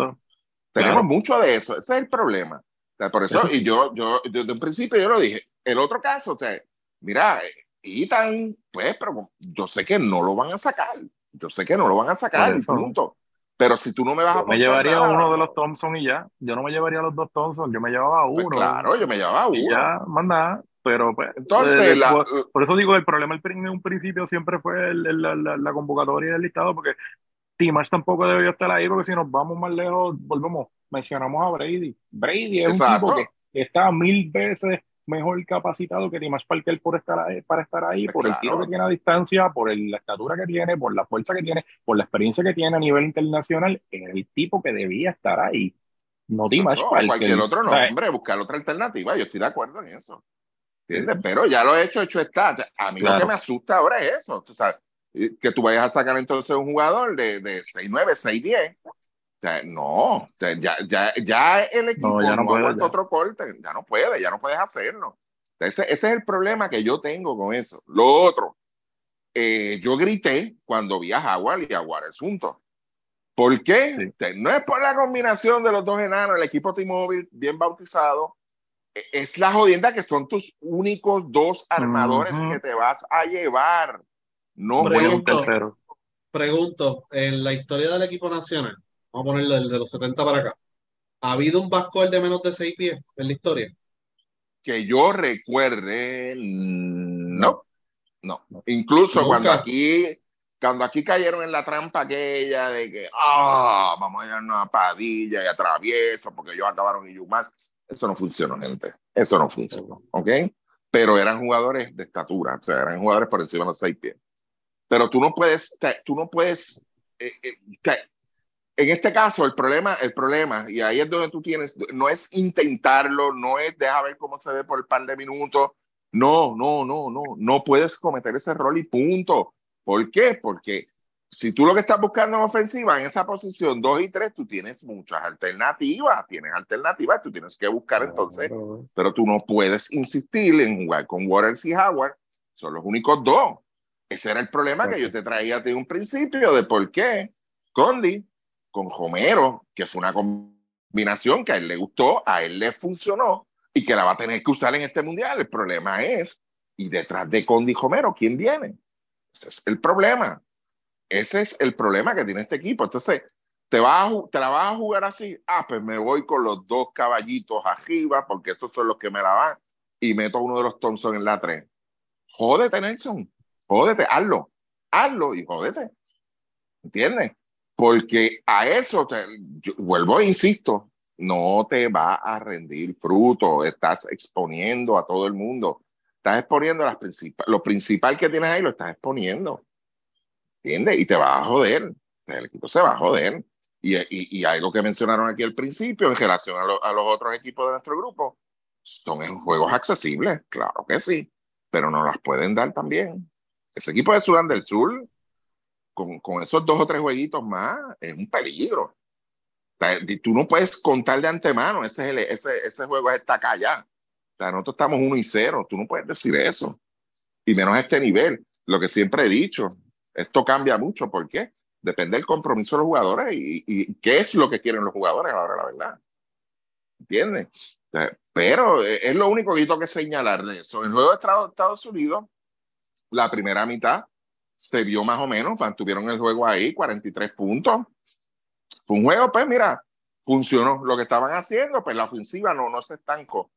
Tenemos claro. mucho de eso, ese es el problema. Sea, por eso, y yo, yo, desde un principio yo lo dije, el otro caso, o sea, mira, Ethan, pues, pero yo sé que no lo van a sacar, yo sé que no lo van a sacar, y punto. Pero si tú no me vas a Yo me aportar llevaría nada, uno de los Thompson y ya. Yo no me llevaría a los dos Thompson, yo me llevaba a pues uno. claro, yo me llevaba y uno. ya, más nada. Pero pues, Entonces, eh, la- por, por eso digo, el problema en un principio siempre fue el- el- la, la- la convocatoria del listado, porque Timash tampoco debió estar ahí, porque si nos vamos más lejos, volvemos, mencionamos a Brady. Brady es Exacto. un tipo que está mil veces mejor capacitado que Timash Parker por estar ahí, para estar ahí, Pues por el tiro que tiene a distancia, por el- la estatura que tiene, por la fuerza que tiene, por la experiencia que tiene a nivel internacional, es el tipo que debía estar ahí. No o Parker. cualquier otro nombre, buscar otra alternativa, yo estoy de acuerdo en eso. ¿Entiendes? Pero ya lo he hecho, hecho está. A mí lo que me asusta ahora es eso, tú sabes, que tú vayas a sacar entonces un jugador de, de 6'9, 6'10. Sea, no, ya, ya, ya el equipo No, ya no puede, aguanta ya. otro corte, ya no puede, ya no puedes hacerlo. Ese, ese es el problema que yo tengo con eso. Lo otro, eh, yo grité cuando vi a Howard y a Waters juntos. ¿Por qué? Sí. O sea, No es por la combinación de los dos enanos, el equipo T-Mobile bien bautizado. E- Es la jodienda que son tus únicos dos armadores Ujú. que te vas a llevar. No Pregunto. tercero. Pregunto, en la historia del equipo nacional, vamos a ponerlo de los 70 para acá, ¿ha habido un backcourt de menos de 6 pies en la historia? que yo recuerde, mm, no, no. Incluso Nunca. cuando aquí, cuando aquí cayeron en la trampa aquella de que, ah, vamos a llevarnos a Padilla y a Travieso porque ellos acabaron en Yumar. Eso no funcionó, gente. Eso no funcionó, ¿ok? Pero eran jugadores de estatura, o sea, eran jugadores por encima de los seis pies. Pero tú no puedes, tú no puedes, eh, eh, en este caso, el problema, el problema, y ahí es donde tú tienes, no es intentarlo, no es dejar ver cómo se ve por el par de minutos. No, no, no, no, no puedes cometer ese error y punto. ¿Por qué? Porque si tú lo que estás buscando en ofensiva, en esa posición 2 y 3, tú tienes muchas alternativas, tienes alternativas, tú tienes que buscar entonces, pero tú no puedes insistir en jugar con Waters y Howard, son los únicos dos. Ese era el problema que yo te traía de un principio de por qué Condi con Romero, que fue una combinación que a él le gustó, a él le funcionó y que la va a tener que usar en este mundial. El problema es, y detrás de Condi y Romero, ¿quién viene? Ese es el problema. Ese es el problema que tiene este equipo. Entonces, ¿te, vas ¿te la vas a jugar así? Ah, pues me voy con los dos caballitos arriba, porque esos son los que me la van, y meto a uno de los Thompson en la 3. Jódete, Nelson. Jódete, hazlo. Hazlo y jódete. ¿Entiendes? Porque a eso, te, yo vuelvo e insisto, no te va a rendir fruto. Estás exponiendo a todo el mundo. Estás exponiendo las principales, lo principal que tienes ahí lo estás exponiendo. ¿Entiendes? Y te va a joder. El equipo se va a joder. Y, y, y algo que mencionaron aquí al principio en relación a, lo, a los otros equipos de nuestro grupo, son en juegos accesibles, claro que sí, pero no las pueden dar también. Ese equipo de Sudán del Sur, con, con esos dos o tres jueguitos más, es un peligro. Tú no puedes contar de antemano, ese, es ese, ese juego está acá ya. O nosotros estamos uno y cero, tú no puedes decir eso. Y menos a este nivel. Lo que siempre he dicho, esto cambia mucho. ¿Por qué? Depende del compromiso de los jugadores y, qué es lo que quieren los jugadores ahora, la verdad. ¿Entiendes? Pero es lo único que tengo que señalar de eso. El juego de Estados Unidos, la primera mitad se vio más o menos, mantuvieron el juego ahí, 43 puntos. Fue un juego, pues mira, funcionó lo que estaban haciendo, pues la ofensiva no, no se estancó.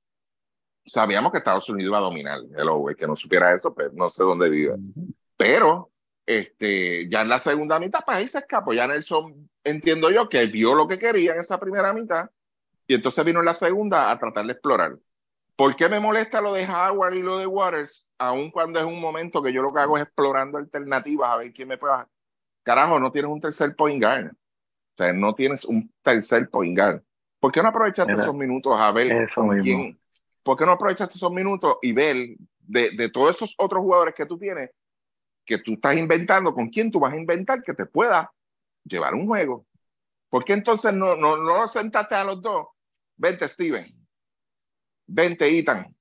Sabíamos que Estados Unidos iba a dominar, el que no supiera eso, pues no sé dónde vive. Pero este, ya en la segunda mitad, pues ahí se escapó. Ya Nelson, entiendo yo, que vio lo que quería en esa primera mitad y entonces vino en la segunda a tratar de explorar. ¿Por qué me molesta lo de Howard y lo de Waters? Aun cuando es un momento que yo lo que hago es explorando alternativas a ver quién me puede bajar. Carajo, no tienes un tercer point guard. O sea, no tienes un tercer point guard. ¿Por qué no aprovechaste esos minutos a ver quién? ¿Por qué no aprovechaste esos minutos y ver de, de todos esos otros jugadores que tú tienes que tú estás inventando, con quién tú vas a inventar que te pueda llevar un juego. ¿Por qué entonces no, no, no sentaste a los dos? Vente, Steven. Vente, Ethan.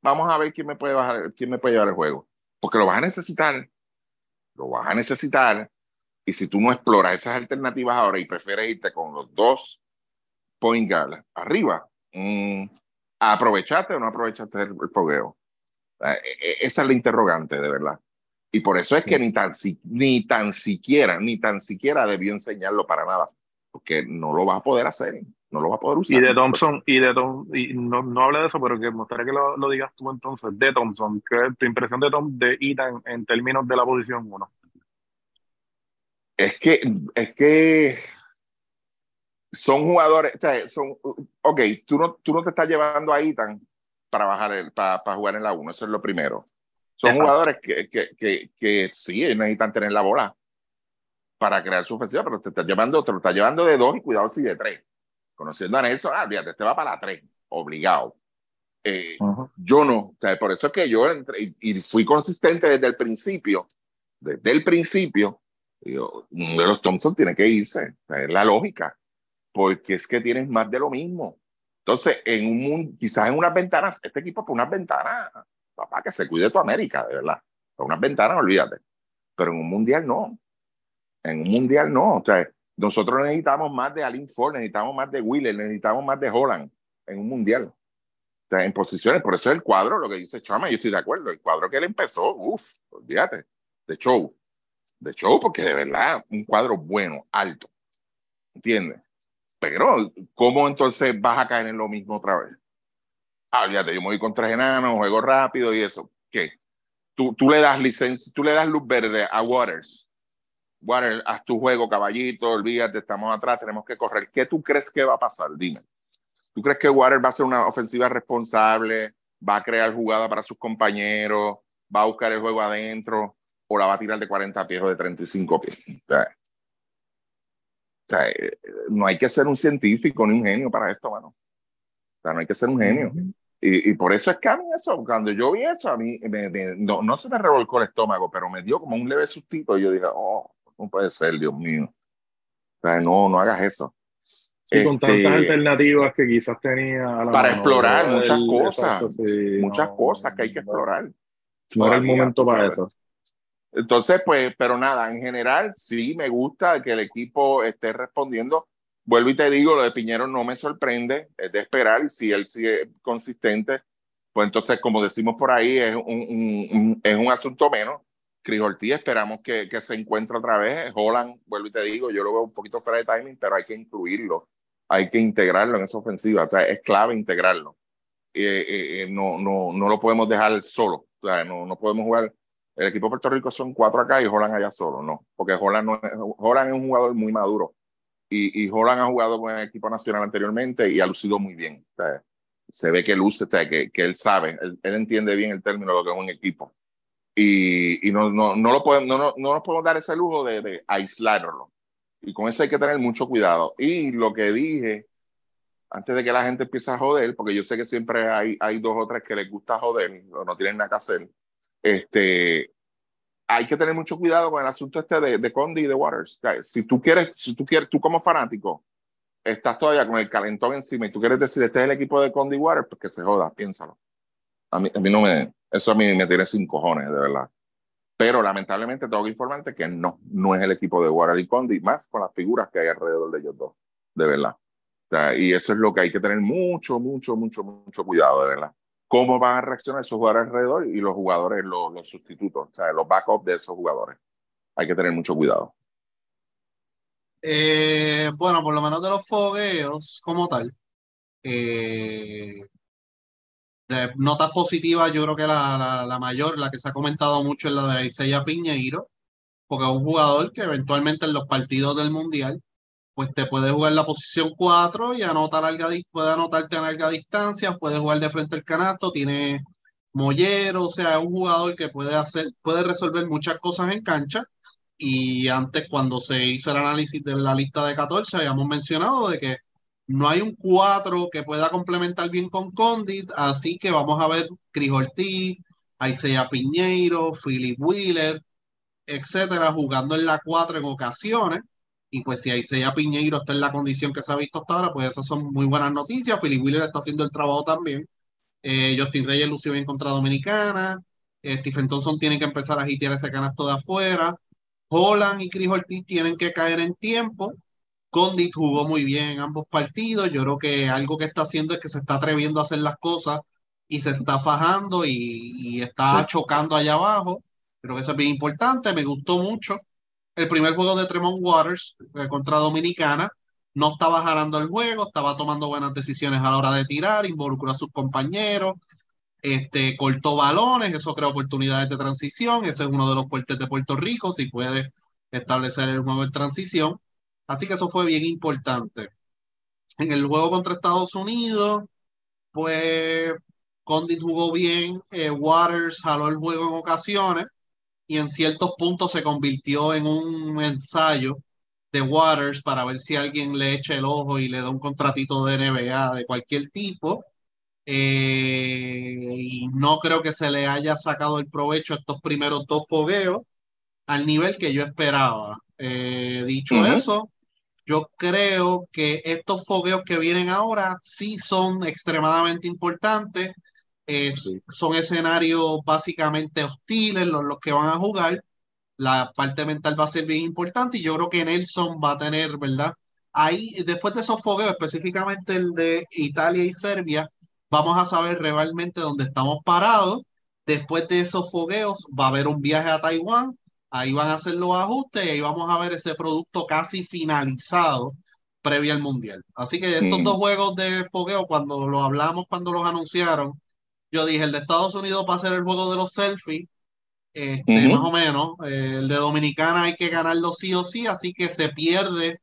Vamos a ver quién me puede bajar, quién me puede llevar el juego. Porque lo vas a necesitar. Lo vas a necesitar. Y si tú no exploras esas alternativas ahora y prefieres irte con los dos point guard arriba, mmm, ¿aprovechaste o no aprovechaste el, fogueo? E, e, esa es la interrogante, de verdad. Y por eso es que ni tan, ni tan siquiera, ni tan siquiera debió enseñarlo para nada, porque no lo va a poder hacer, no lo va a poder usar. Y de Thompson, y de Tom, y no, no hable de eso, pero que me gustaría que lo, lo, digas tú entonces, de Thompson, ¿qué es tu impresión de Tom, de Ethan en términos de la posición 1? Es que, es que son jugadores, son, ok, tú no, tú no te estás llevando a Ethan para bajar el, para, para jugar en la 1, eso es lo primero. Son jugadores que, que, que, que, sí necesitan tener la bola para crear su ofensiva, pero te está llevando, te lo está llevando de dos y cuidado si de tres. Conociendo a Nelson, ah, fíjate, te va para la tres, obligado. Eh, yo no, o sea, por eso es que yo entré y, fui consistente desde el principio, desde el principio, uno de los Thompson tiene que irse, es la lógica, porque es que tienes más de lo mismo. Entonces, en un quizás en unas ventanas, este equipo por unas ventanas papá, que se cuide tu América, de verdad. Con unas ventanas, olvídate. Pero en un mundial no. En un mundial no. O sea, nosotros necesitamos más de Alin Ford, necesitamos más de Wheeler, necesitamos más de Holland en un mundial. O sea, en posiciones, por eso es el cuadro, lo que dice Chama, yo estoy de acuerdo. El cuadro que él empezó, uff, olvídate, de show. De show, porque de verdad, un cuadro bueno, alto. ¿Entiendes? Pero, ¿cómo entonces vas a caer en lo mismo otra vez? ah, fíjate, yo me voy con tres enanos, juego rápido y eso. ¿Qué? Tú, tú le das licencia, tú le das luz verde a Waters. Waters, haz tu juego, caballito, olvídate, estamos atrás, tenemos que correr. ¿Qué tú crees que va a pasar? Dime. ¿Tú crees que Waters va a ser una ofensiva responsable? ¿Va a crear jugada para sus compañeros? ¿Va a buscar el juego adentro? ¿O la va a tirar de 40 pies o de 35 pies? O sea, o sea, eh, no hay que ser un científico ni un genio para esto, mano. O sea, no hay que ser un genio. Y, y, por eso es que a mí eso, cuando yo vi eso, a mí me, no, no, se me revolcó el estómago, pero me dio como un leve sustito y yo dije, oh, no puede ser, Dios mío. O sea, no, no hagas eso. Sí, con tantas este, alternativas que quizás tenía. para explorar muchas cosas, muchas cosas que hay que explorar. No era el momento para eso. Entonces, pues, pero nada, en general sí me gusta que el equipo esté respondiendo vuelvo y te digo, lo de Piñero no me sorprende, es de esperar, y si él sigue consistente, pues entonces, como decimos por ahí, es un, un, es un asunto menos. Chris Ortiz esperamos que, que, se encuentre otra vez. Holland, vuelvo y te digo, yo lo veo un poquito fuera de timing, pero hay que incluirlo, hay que integrarlo en esa ofensiva, o sea, es clave integrarlo. Eh, eh, no, no, no lo podemos dejar solo, o sea, no, no podemos jugar. El equipo de Puerto Rico son cuatro acá y Holland allá solo, no, porque Holland, no es, Holland es un jugador muy maduro y, y Holland ha jugado con el equipo nacional anteriormente y ha lucido muy bien. se ve que luce, que, que, él sabe, él, entiende bien el término de lo que es un equipo. Y, y no, no, no, lo podemos, no, no, no, nos podemos dar ese lujo de, de aislarlo. Y con eso hay que tener mucho cuidado. Y lo que dije, antes de que la gente empiece a joder, porque yo sé que siempre hay, hay dos o tres que les gusta joder o no tienen nada que hacer, este, hay que tener mucho cuidado con el asunto este de, de Condi y de Waters. Si tú quieres, si tú quieres, tú como fanático, estás todavía con el calentón encima y tú quieres decir, este es el equipo de Condi Waters, pues que se joda, piénsalo. A mí, a mí no me, eso a mí me tiene sin cojones, de verdad. Pero lamentablemente tengo que informarte que no, no es el equipo de y Condi, más con las figuras que hay alrededor de ellos dos, de verdad. y eso es lo que hay que tener mucho, mucho, mucho, mucho cuidado, de verdad cómo van a reaccionar esos jugadores alrededor y los jugadores, los, los sustitutos, o sea, los backups de esos jugadores. Hay que tener mucho cuidado. Eh, bueno, por lo menos de los fogueos como tal. Eh, de notas positivas, yo creo que la, la, mayor, la que se ha comentado mucho es la de Isaiah Piñeiro, porque es un jugador que eventualmente en los partidos del Mundial, pues te puede jugar la posición 4 y anota larga, puede anotarte a larga distancia, puede jugar de frente al canasto, tiene mollero, o sea, es un jugador que puede hacer, puede resolver muchas cosas en cancha. Y antes, cuando se hizo el análisis de la lista de 14, habíamos mencionado de que no hay un 4 que pueda complementar bien con Condit, así que vamos a ver Cris Ortiz, Isaiah Piñeiro, Philip Wheeler, etcétera, jugando en la 4 en ocasiones. Y pues si Isaiah Piñeiro está en la condición que se ha visto hasta ahora, pues esas son muy buenas noticias. Philip Wheeler está haciendo el trabajo también. Eh, Justin Reyes lució bien contra Dominicana. Eh, Stephen Thompson tiene que empezar a agitear ese canasto de afuera. Holland y Chris Ortiz tienen que caer en tiempo. Condit jugó muy bien en ambos partidos. Yo creo que algo que está haciendo es que se está atreviendo a hacer las cosas y se está fajando y, está chocando allá abajo. Creo que eso es bien importante. Me gustó mucho el primer juego de Tremont Waters eh, contra Dominicana. No estaba jalando el juego, estaba tomando buenas decisiones a la hora de tirar, involucró a sus compañeros, este, cortó balones, eso crea oportunidades de transición, ese es uno de los fuertes de Puerto Rico, si puede establecer el juego de transición. Así que eso fue bien importante. En el juego contra Estados Unidos, pues Condit jugó bien, eh, Waters jaló el juego en ocasiones y en ciertos puntos se convirtió en un ensayo de Waters para ver si alguien le echa el ojo y le da un contratito de NBA de cualquier tipo. Eh, y no creo que se le haya sacado el provecho a estos primeros dos fogueos al nivel que yo esperaba. Eh, dicho eso, yo creo que estos fogueos que vienen ahora sí son extremadamente importantes. Son escenarios básicamente hostiles los, los que van a jugar. La parte mental va a ser bien importante y yo creo que Nelson va a tener, ¿verdad? Ahí, después de esos fogueos, específicamente el de Italia y Serbia, vamos a saber realmente dónde estamos parados. Después de esos fogueos va a haber un viaje a Taiwán, ahí van a hacer los ajustes y ahí vamos a ver ese producto casi finalizado previo al Mundial. Así que estos dos juegos de fogueo, cuando lo hablamos, cuando los anunciaron, yo dije, el de Estados Unidos va a ser el juego de los selfies, este, más o menos. Eh, el de Dominicana hay que ganarlo sí o sí, así que se pierde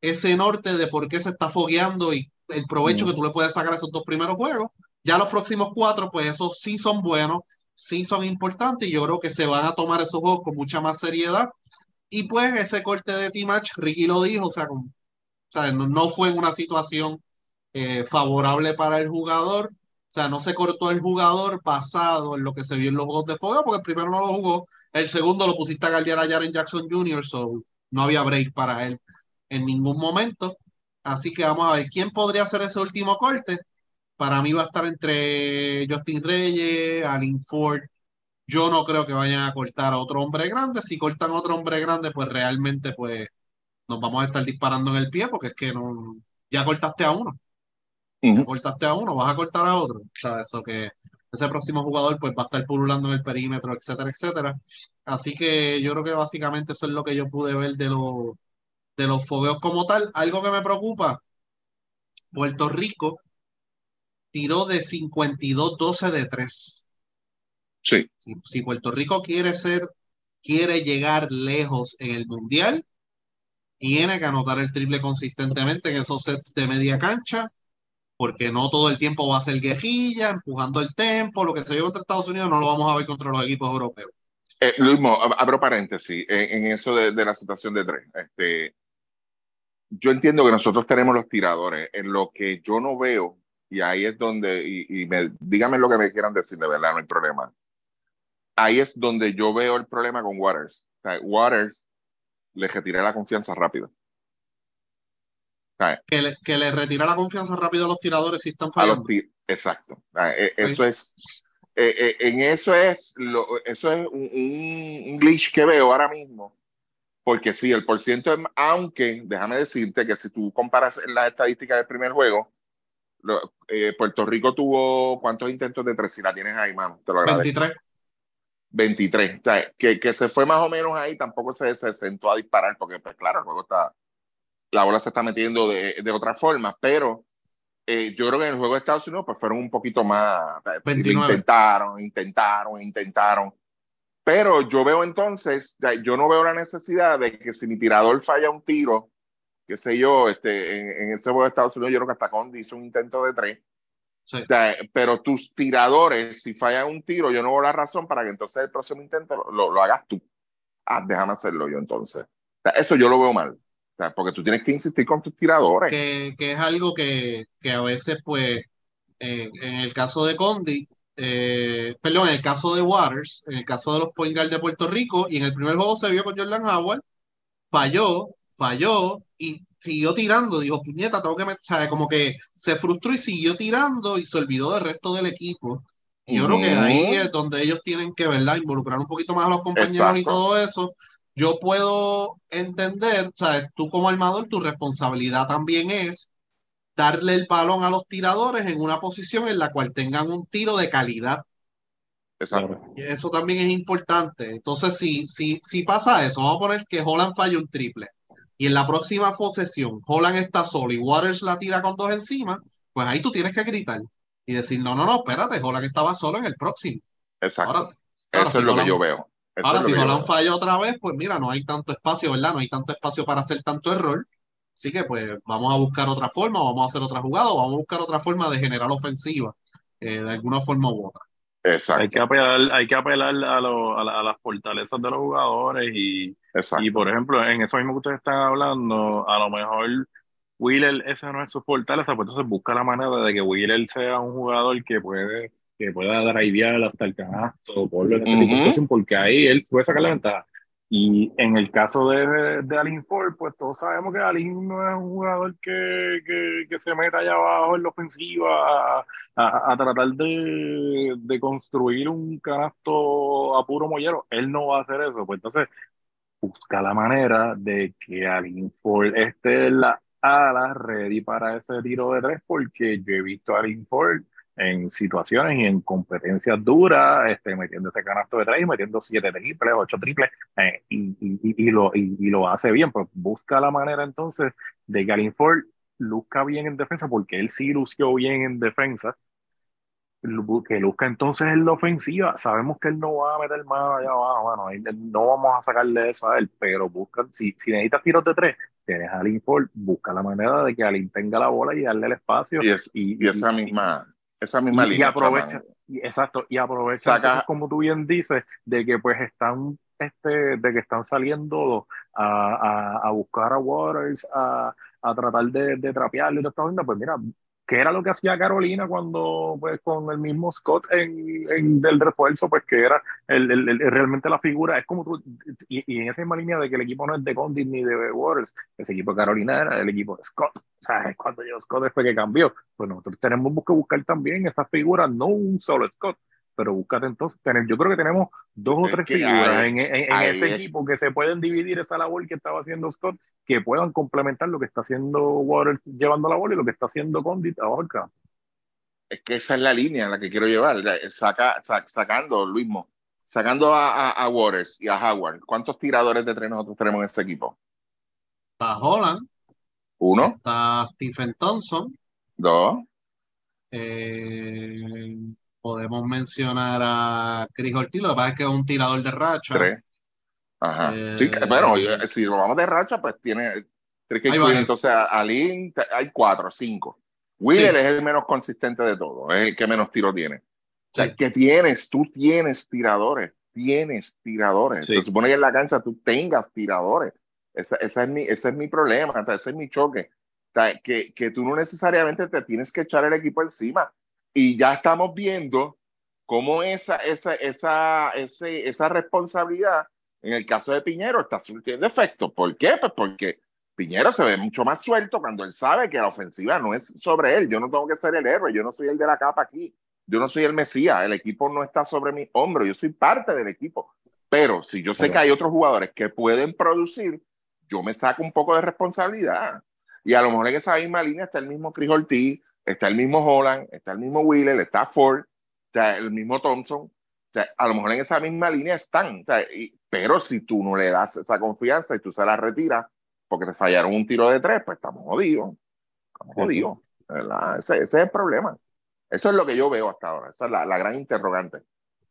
ese norte de por qué se está fogueando y el provecho que tú le puedes sacar a esos dos primeros juegos. Ya los próximos cuatro, pues esos sí son buenos, sí son importantes y yo creo que se van a tomar esos juegos con mucha más seriedad. Y pues ese corte de T-Match, Ricky lo dijo, o sea, o sea no, fue en una situación eh, favorable para el jugador. O sea, no se cortó el jugador basado en lo que se vio en los juegos de fuego, porque el primero no lo jugó, el segundo lo pusiste a guardiar a Jaren Jackson Jr., so no había break para él en ningún momento. Así que vamos a ver quién podría hacer ese último corte. Para mí va a estar entre Justin Reyes, Alin Ford. Yo no creo que vayan a cortar a otro hombre grande. Si cortan a otro hombre grande, pues realmente pues nos vamos a estar disparando en el pie porque es que no, ya cortaste a uno. Ya cortaste a uno, vas a cortar a otro. O sea, eso que ese próximo jugador pues va a estar pululando en el perímetro, etcétera, etcétera. Así que yo creo que básicamente eso es lo que yo pude ver de los de los fogueos como tal. Algo que me preocupa, Puerto Rico tiró de 52-12 de 3. Sí. Si, Puerto Rico quiere ser, quiere llegar lejos en el Mundial, tiene que anotar el triple consistentemente en esos sets de media cancha, porque no todo el tiempo va a ser guerrilla, empujando el tempo, lo que se ve contra Estados Unidos no lo vamos a ver contra los equipos europeos. Eh, abro paréntesis en, eso de, de, la situación de tres. Este, yo entiendo que nosotros tenemos los tiradores. En lo que yo no veo, y ahí es donde, y, me, díganme lo que me quieran decir, de verdad, no hay problema. Ahí es donde yo veo el problema con Waters. Waters le retira la confianza rápido. Que le, que le, retira la confianza rápido a los tiradores si están fallando. Exacto. E, eso es. E, e, en eso es, lo, eso es un, un glitch que veo ahora mismo porque sí, el porciento es, aunque déjame decirte que si tú comparas las estadísticas del primer juego, eh, Puerto Rico tuvo cuántos intentos de tres, si la tienes ahí, mano, te lo 23. 23. O sea, que, que se fue más o menos ahí, tampoco se, se sentó a disparar, porque pues claro, el juego está, la bola se está metiendo de, de otra forma, pero eh, yo creo que en el juego de Estados Unidos pues fueron un poquito más, 29. intentaron, intentaron, intentaron. Pero yo veo entonces, yo no veo la necesidad de que si mi tirador falla un tiro, qué sé yo, este, en, en ese juego de Estados Unidos, yo creo que hasta Condi hizo un intento de tres. Sí. O sea, pero tus tiradores, si fallan un tiro, yo no veo la razón para que entonces el próximo intento lo, lo, lo hagas tú. Ah, déjame hacerlo yo entonces. O sea, eso yo lo veo mal. O sea, porque tú tienes que insistir con tus tiradores. que, que es algo que, que a veces, pues, eh, en el caso de Condi, eh, perdón, en el caso de Waters, en el caso de los point guard de Puerto Rico, y en el primer juego se vio con Jordan Howard, falló, falló y siguió tirando. Dijo, puñeta, tengo que meter, ¿sabe? Como que se frustró y siguió tirando y se olvidó del resto del equipo. Y yo creo que ahí es donde ellos tienen que, ¿verdad?, involucrar un poquito más a los compañeros y Exacto. todo eso. Yo puedo entender, ¿sabes? Tú como armador, tu responsabilidad también es darle el balón a los tiradores en una posición en la cual tengan un tiro de calidad. Exacto. Y Eso también es importante. Entonces, si, si, si pasa eso, vamos a poner que Holland falla un triple y en la próxima posesión Holland está solo y Waters la tira con dos encima, pues ahí tú tienes que gritar y decir, no, no, no, espérate, Holland estaba solo en el próximo. Exacto. Ahora, ahora Eso si es lo que Holland- yo veo. Eso Ahora, si que Holland falla otra vez, pues mira, no hay tanto espacio, ¿verdad? No hay tanto espacio para hacer tanto error. Así que, pues, vamos a buscar otra forma, vamos a hacer otra jugada, o vamos a buscar otra forma de generar ofensiva, eh, de alguna forma u otra. Exacto. Hay que apelar, hay que apelar a, lo- a, la- a las fortalezas de los jugadores y, Exacto. y, por ejemplo, en eso mismo que ustedes están hablando, a lo mejor Wheeler, esa no es su fortaleza, pues entonces busca la manera de que Wheeler sea un jugador que puede que pueda drivear hasta el canasto, por en ese de Ujú. situación, porque ahí él puede sacar la ventaja. Y en el caso de, de Alin Ford, pues todos sabemos que Alin no es un jugador que, que, que se meta allá abajo en la ofensiva a, a- a tratar de, de construir un canasto a puro mollero. Él no va a hacer eso. Pues entonces busca la manera de que Alin Ford esté en la ala ready para ese tiro de tres, porque yo he visto a Alin Ford en situaciones y en competencias duras, este, metiendo ese canasto de tres y metiendo siete triples, ocho triples, eh, y, y- y- lo, y, lo hace bien. Pues busca la manera entonces de que Alin Ford luzca bien en defensa, porque él sí lució bien en defensa, que luzca entonces en la ofensiva. Sabemos que él no va a meter mano allá abajo, mano, ahí no vamos a sacarle eso a él, pero busca, si, si necesitas tiros de tres, tienes a Alin Ford, busca la manera de que Alin tenga la bola y darle el espacio. Y, es- y, y esa y- misma, esa misma y- y línea. aprovecha, exacto, y aprovecha Saca- como tú bien dices, de que pues están, este, de que están saliendo a, a, a buscar a Waters, a, a tratar de, de trapearle y toda esta onda, pues mira, ¿qué era lo que hacía Carolina cuando, pues, con el mismo Scott en, en del refuerzo, pues que era el, el- el- realmente la figura, es como tú, y, y en esa misma línea de que el equipo no es de Condit ni de Waters, ese equipo de Carolina era el equipo de Scott, o sea, cuando llegó Scott después que cambió, pues nosotros tenemos que buscar también esas figuras, no un solo Scott, pero búscate entonces, tener, yo creo que tenemos dos o Es tres que figuras en, en- ese es- equipo que se pueden dividir esa labor que estaba haciendo Scott, que puedan complementar lo que está haciendo Waters llevando la bola y lo que está haciendo Condit abajo del campo. Es que esa es la línea en la que quiero llevar. Saca, sa- sacando, Luismo, sacando a, a, a Waters y a Howard. ¿Cuántos tiradores de tres nosotros tenemos en este equipo? Está Holland, Uno, está Stephen Thompson, dos, eh, podemos mencionar a Chris Ortiz, lo que pasa es que es un tirador de racha. tres. Ajá. Eh, Sí, bueno, si lo vamos de racha, pues tiene. Tienes que incluir entonces a, a Lin, hay cuatro, cinco. Wheeler Sí. es el menos consistente de todos, es el que menos tiro tiene. O sea, que tienes, tú tienes tiradores, tienes tiradores. Sí. Se supone que en la cancha tú tengas tiradores. Esa, esa es mi, ese es mi problema, o sea, ese es mi choque. O sea, que, que tú no necesariamente te tienes que echar el equipo encima. Y ya estamos viendo cómo esa, esa, esa, ese, esa responsabilidad, en el caso de Piñero, está surtiendo efecto. ¿Por qué? Pues porque Piñero se ve mucho más suelto cuando él sabe que la ofensiva no es sobre él. Yo no tengo que ser el héroe, yo no soy el de la capa aquí. Yo no soy el Mesías, el equipo no está sobre mi hombro, yo soy parte del equipo. Pero si yo sé que hay otros jugadores que pueden producir, yo me saco un poco de responsabilidad. Y a lo mejor en esa misma línea está el mismo Chris Ortiz, está el mismo Holland, está el mismo Wheeler, está Ford, sea, el mismo Thompson. O sea, a lo mejor en esa misma línea están. O sea, y- pero si tú no le das esa confianza y tú se la retiras porque te fallaron un tiro de tres, pues estamos jodidos. Estamos jodidos. Ese, ese, es el problema. Eso es lo que yo veo hasta ahora. Esa es la, la gran interrogante.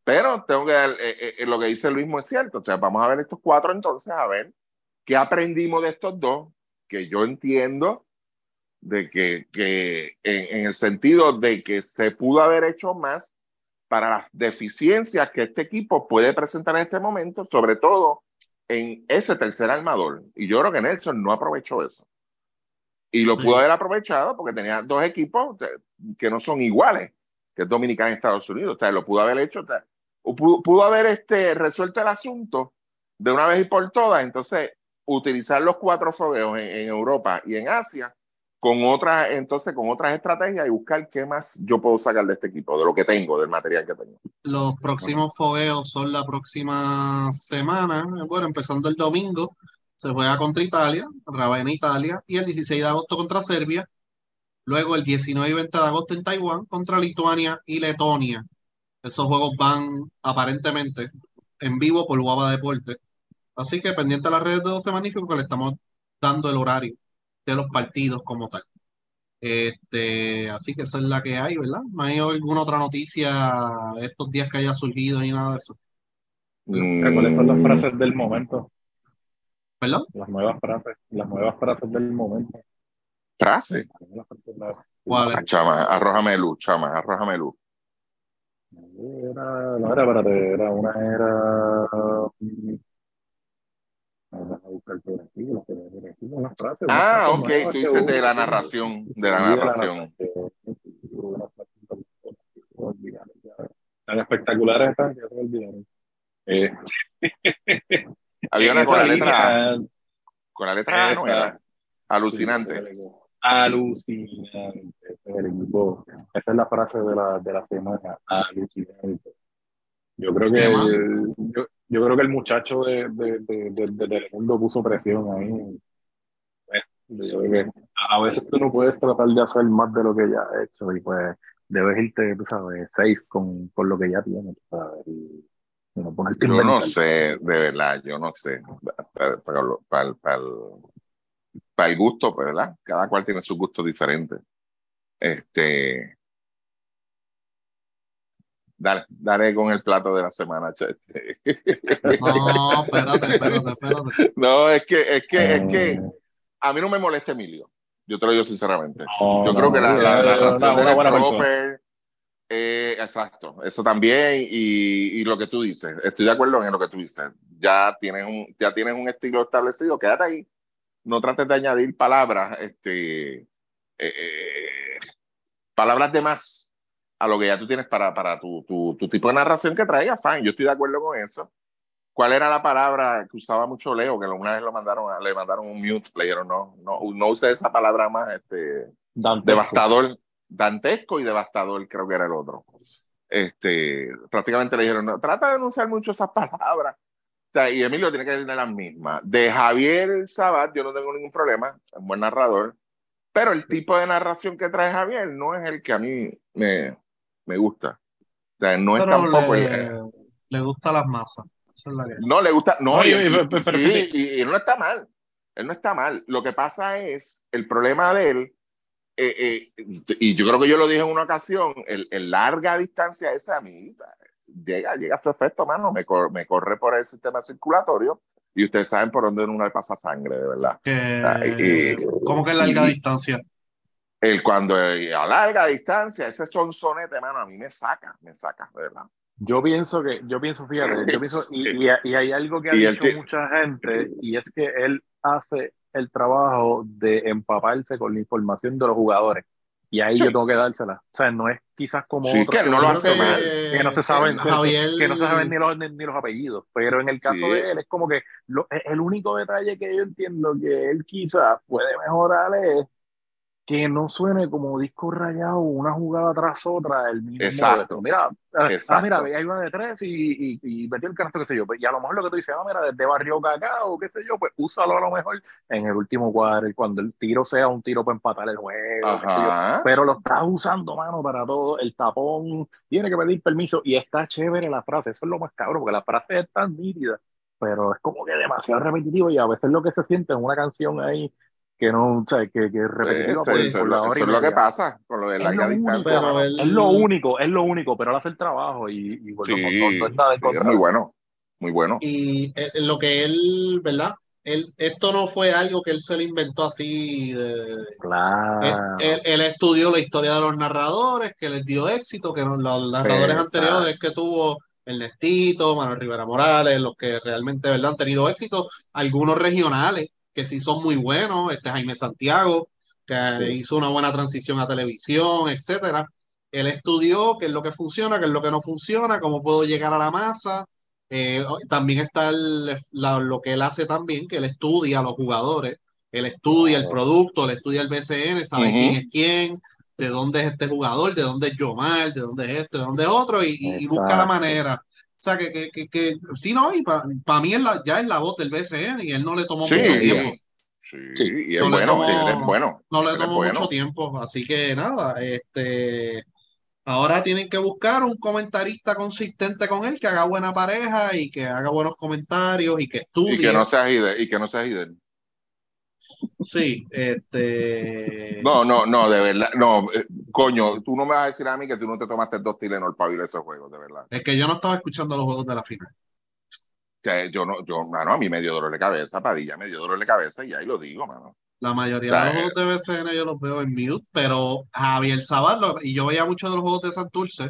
Pero tengo que dar, eh, eh, lo que dice Luis es cierto. O sea, vamos a ver estos cuatro entonces, a ver qué aprendimos de estos dos, que yo entiendo de que, que en, en, el sentido de que se pudo haber hecho más para las deficiencias que este equipo puede presentar en este momento, sobre todo en ese tercer armador. Y yo creo que Nelson no aprovechó eso. Y lo sí. pudo haber aprovechado porque tenía dos equipos que no son iguales, que es Dominicana y Estados Unidos. O sea, lo pudo haber hecho, o sea, pudo, pudo, haber este, resuelto el asunto de una vez y por todas. Entonces, utilizar los cuatro fogueos en, en Europa y en Asia con otras, entonces, con otras estrategias y buscar qué más yo puedo sacar de este equipo, de lo que tengo, del material que tengo. Los próximos fogueos son la próxima semana, bueno, empezando el domingo, se juega contra Italia, Ravenna Italia, y el 16 de agosto contra Serbia, luego el 19 y 20 de agosto en Taiwán contra Lituania y Letonia. Esos juegos van aparentemente en vivo por Guava Deporte. Así que pendiente a las redes de 12 Magníficos que le estamos dando el horario de los partidos como tal. Este, así que esa es la que hay, ¿verdad? No hay alguna otra noticia estos días que haya surgido ni nada de eso. Mm. ¿Cuáles son las frases del momento? ¿Perdón? Las nuevas frases, las nuevas frases del momento. ¿Frases? ¿Cuáles? Ah, chama, arrójame luz, chama, arrójame luz. Era, no era, espérate, era una era Ah, ok, tú dices de la narración, de la narración. Tan espectaculares están que se olvidaron. Eh. Había con la letra A. Con la letra A, no era. Alucinante. Alucinante. Esa es la frase de la, de la semana. Alucinante. Yo creo que yo, yo creo que el muchacho de, de, de, de, Telemundo puso presión ahí. Yo creo que a veces tú no puedes tratar de hacer más de lo que ya has hecho y pues debes irte, tú sabes, safe con, con lo que ya tienes, ¿sabes? Y, y no ponerte yo no sé, de verdad, yo no sé. Para, para, para, para, el, para el gusto, pues, ¿verdad? Cada cual tiene su gusto diferente. Este, Dale, dale con el plato de la semana, Chete. No, espérate, espérate, espérate. No, es que, es que, es que a mí no me molesta Emilio. Yo te lo digo sinceramente. No, Yo creo no, que la, la, la narración de Proper, eh, exacto, eso también, y, y, lo que tú dices, estoy de acuerdo en lo que tú dices. Ya tienes un, ya tienes un estilo establecido, quédate ahí. No trates de añadir palabras, este, eh, palabras de más a lo que ya tú tienes para, para tu, tu, tu tipo de narración que traigas, fine, yo estoy de acuerdo con eso. ¿Cuál era la palabra que usaba mucho Leo? Que una vez lo mandaron, le mandaron un mute, le dijeron, no, no, no use esa palabra más, este, dantesco. devastador, dantesco y devastador, creo que era el otro. Este, prácticamente le dijeron, no, trata de no usar mucho esas palabras. O sea, y Emilio tiene que tener las mismas. De Javier Sabat, yo no tengo ningún problema, es un buen narrador, pero el tipo de narración que trae Javier no es el que a mí me, me gusta. O sea, no es tampoco le, el, le gusta las masas. Esa es la que... No, le gusta. No, Oye, y, oye, y- pero- pero- sí, y, y él no está mal. Él no está mal. Lo que pasa es, el problema de él, eh, eh, y yo creo que yo lo dije en una ocasión, el, el larga distancia esa a mí llega, llega a su efecto, mano. Me, cor- me corre por el sistema circulatorio y ustedes saben por dónde uno le pasa sangre, de verdad. ¿Cómo que larga y- distancia? El, cuando eh, a larga distancia, ese sonsonete, mano, a mí me saca, me saca, de verdad. Yo pienso que, yo pienso, fíjate, yo pienso, y, y, y hay algo que ha el dicho mucha gente, y es que él hace el trabajo de empaparse con la información de los jugadores. Y ahí Sí. yo tengo que dársela. O sea, no es quizás como Sí, otros que no lo hace que- mal. que no se saben, Eh, Javier- que no se saben ni los, ni, ni los apellidos. Pero en el caso Sí. de él es como que lo- el único detalle que yo entiendo que él quizás puede mejorar es que no suene como disco rayado, una jugada tras otra, el mismo Exacto. Mira, ah, Exacto. mira, hay una de tres y, y, y metió el canasto, qué sé yo. Y a lo mejor lo que tú dices, ah, mira, desde Barrio Cacao, qué sé yo, pues úsalo a lo mejor en el último cuadro, cuando el tiro sea un tiro para empatar el juego, yo. Pero lo estás usando, mano, para todo. El tapón tiene que pedir permiso y está chévere la frase. Eso es lo más cabrón, porque la frase es tan nítida pero es como que demasiado repetitivo y a veces lo que se siente en una canción ahí que no, o sea, que, que es repetitivo. Pues, eso, por, eso, por eso es lo que pasa con lo de larga único, distancia. él- Es lo único, es lo único, pero él hace el trabajo y, y bueno, Sí, no, no es nada en sí, contra. es muy bueno, muy bueno. Y eh, lo que él, ¿verdad? Él, esto no fue algo que él se lo inventó así. de- Él, Claro. él- él estudió la historia de los narradores, que les dio éxito, que no- los narradores Exacto. anteriores que tuvo Ernestito, Manuel Rivera Morales, los que realmente ¿verdad? han tenido éxito, algunos regionales que sí son muy buenos, este Jaime Santiago, que Sí. hizo una buena transición a televisión, etcétera. Él estudió qué es lo que funciona, qué es lo que no funciona, cómo puedo llegar a la masa. Eh, también está el- la- lo que él hace también, que él estudia a los jugadores, él estudia el producto, él estudia el BCN, sabe Ujú. quién es quién, de dónde es este jugador, de dónde es Yomar, de dónde es este, de dónde es otro, y, y- busca la manera. O sea, que, que, que, que sí, no, y para mí es la, ya es la voz del BCN y él no le tomó Sí, mucho tiempo. sí, Sí. y es No bueno, tomó- es bueno. No le tomó bueno. mucho tiempo, así que nada, este, ahora tienen que buscar un comentarista consistente con él, que haga buena pareja y que haga buenos comentarios y que estudie. Y que no seas Hidden, y que no seas Hidden. Sí, este, No, no, no, de verdad. No, eh, coño, tú no me vas a decir a mí que tú no te tomaste dos Tylenol para vivir esos juegos, de verdad. es que yo no estaba escuchando los juegos de la final. Que yo no, yo, mano, a mí me dio dolor de cabeza, Padilla me dio dolor de cabeza y ahí lo digo, mano. La mayoría O sea, de los juegos de BCN yo los veo en mute, pero Javier Sabat, y yo veía muchos de los juegos de Santurce,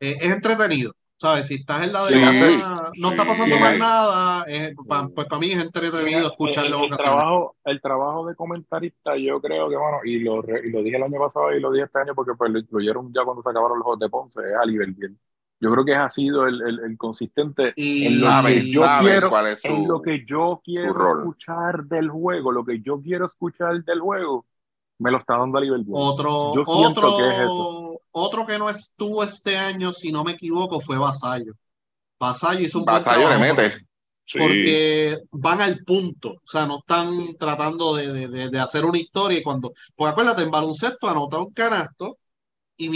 eh, es entretenido, ¿sabes? Si estás en la de Sí, gama, no está pasando Sí. más nada, es- pa- pues para mí es entretenido escucharlo el, el trabajo, el trabajo de comentarista, yo creo que, bueno, y lo, y lo dije el año pasado y lo dije este año porque pues lo incluyeron ya cuando se acabaron los juegos de Ponce, es Ali Belguel. Yo creo que ha sido el, el, el consistente Y, en lo Saben, que yo quiero, cuál es su, en lo que yo quiero escuchar del juego, lo que yo quiero escuchar del juego, me lo está dando Ali Belguel. Otro, Yo siento otro, que es eso. Otro que no estuvo este año, si no me equivoco, fue Vasallo. Vasallo hizo un buen Vasallo le mete. Sí. porque van al punto, o sea, no están tratando de, de- de- hacer una historia y cuando, pues acuérdate, en baloncesto anota un canasto y,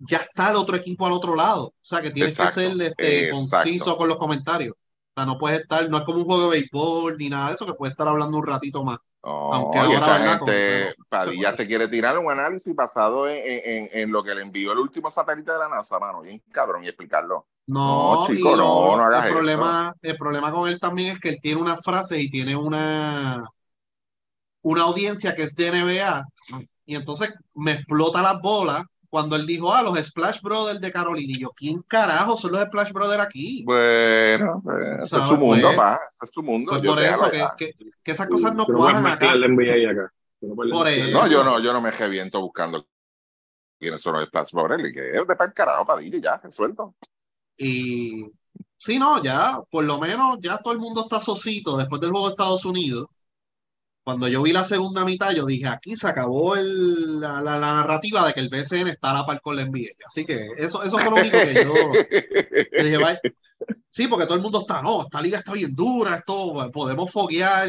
ya está el otro equipo al otro lado, o sea, que tienes Exacto, que ser este, conciso con los comentarios, sea, no puedes estar, no es como un juego de béisbol ni nada de eso, que puedes estar hablando un ratito más. No, Aunque ahora, esta ¿verdad? Como gente, no, Padilla se te quiere tirar un análisis basado en, en, en lo que le envió el último satélite de la NASA, mano, bien cabrón, y explicarlo. No, No, chico, lo- no, no hagas el eso. problema, el problema con él también es que él tiene una frase y tiene una, una audiencia que es de NBA, y entonces me explota las bolas cuando él dijo, ah, los Splash Brothers de Carolina, y yo, ¿quién carajo son los Splash Brothers aquí? Bueno, pues, ese es su mundo, Pues- pa, ese es su mundo. Pues por eso, que, que, que esas cosas no cuajan acá. no puedes Por mezclar- eso. No, yo no, yo no me reviento buscando quiénes son los Splash Brothers, y que es de pan carajo, Padilla, y ya, resuelto. Y sí, no, ya, por lo menos ya todo el mundo está sosito después del juego de Estados Unidos. Cuando yo vi la segunda mitad, yo dije, aquí se acabó el- la, la- la narrativa de que el BCN está a la par con la NBA. Así que eso, eso fue lo único que yo, dije, "Vaya". Sí, porque todo el mundo está, no, esta liga está bien dura, esto podemos foguear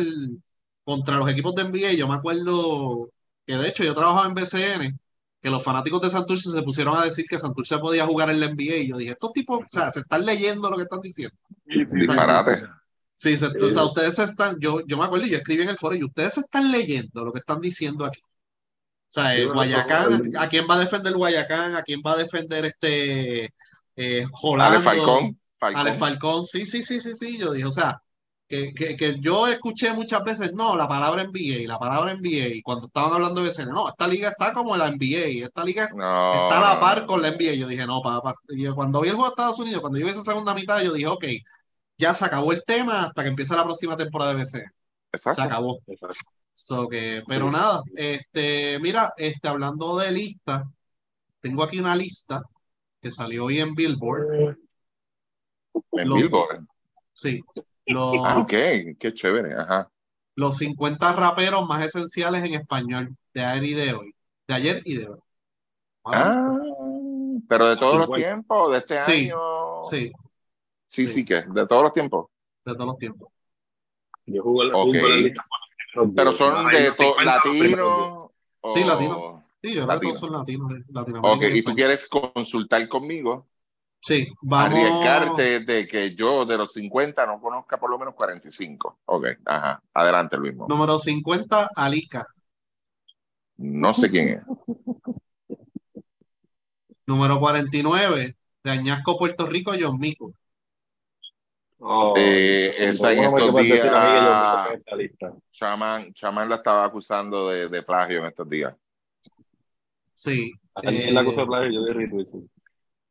contra los equipos de NBA. Yo me acuerdo que de hecho yo trabajaba en BCN, que los fanáticos de Santurce se pusieron a decir que Santurce podía jugar en la NBA. Y yo dije, estos tipos, o sea, se están leyendo lo que están diciendo. Disparate. Sí, se- o sea, ustedes se están, yo, yo me acuerdo yo escribí en el foro y ustedes están leyendo lo que están diciendo aquí. O sea, eh, bueno, Guayacán, ¿a quién va a defender Guayacán? ¿A quién va a defender este eh, Ale Jolando? Falcón. Falcón. Ale Falcón, sí, sí, sí, sí, sí. Yo dije, o sea, que, que, que yo escuché muchas veces, no, la palabra NBA, la palabra NBA, y cuando estaban hablando de BCN, no, esta liga está como la NBA, esta liga No, está a la par con la NBA. Yo dije, no, papá. Y yo cuando vi el juego de Estados Unidos, cuando yo vi esa segunda mitad, yo dije, ok, ya se acabó el tema hasta que empiece la próxima temporada de. Se Exacto. acabó. Exacto. So que, pero nada, este, mira, este, hablando de lista, tengo aquí una lista que salió hoy en Billboard. En Los- Billboard. Sí, los, Ah, ok, qué chévere. Ajá. los 50 raperos más esenciales en español de ayer y de hoy. De ayer y de hoy. Ah, pero de todos los tiempos, de este Sí, año. Sí, sí, sí. sí, que de todos los tiempos. de todos los tiempos. Yo jugué la, Ok. jugué la lista con- Pero son Ay, de los to- 50 latinos. Sí, o- latino. Sí, yo creo que todos son latinos Latinoamérica. Ok, y tú quieres consultar conmigo Sí, vamos. Arriesgarte de que yo de los 50 no conozca por lo menos 45. Ok, ajá. Adelante, Luis. Mo. Número 50, Alica. No sé quién es. Número 49, de Añasco, Puerto Rico, John Mico. Oh, Eh, esa en ¿cómo me estos días-? Chaman, Chaman la estaba acusando de, de plagio en estos días. Sí. Eh, la cosa de plagio, yo de retweet.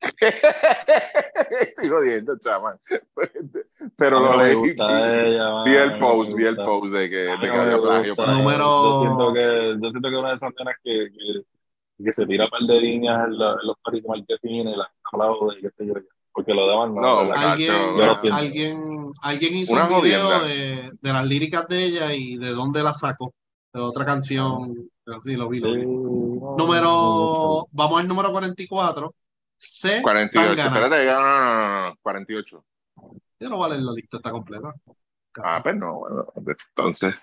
Estoy jodiendo, Chaman. Pero lo leí. gusta ella, Vi el post, vi el post de que, de que había plagio ahí. Número- Yo siento que, yo siento que una de esas nenas que, que, que se tira un par de líneas en, la- en los paritos marquesines y las aplaude y qué sé yo. Porque lo demás no. No, Alguien, yo lo siento. alguien, alguien hizo Una un video de, de las líricas de ella y de dónde la sacó. De otra canción. Así lo vi, lo Sí, vi. no, Número, vamos al número 44. C. 48. Tangana. Espérate, no, no, no, no, no, 48. Yo no voy a leer la lista, está completa. Ah, pues no, bueno, entonces,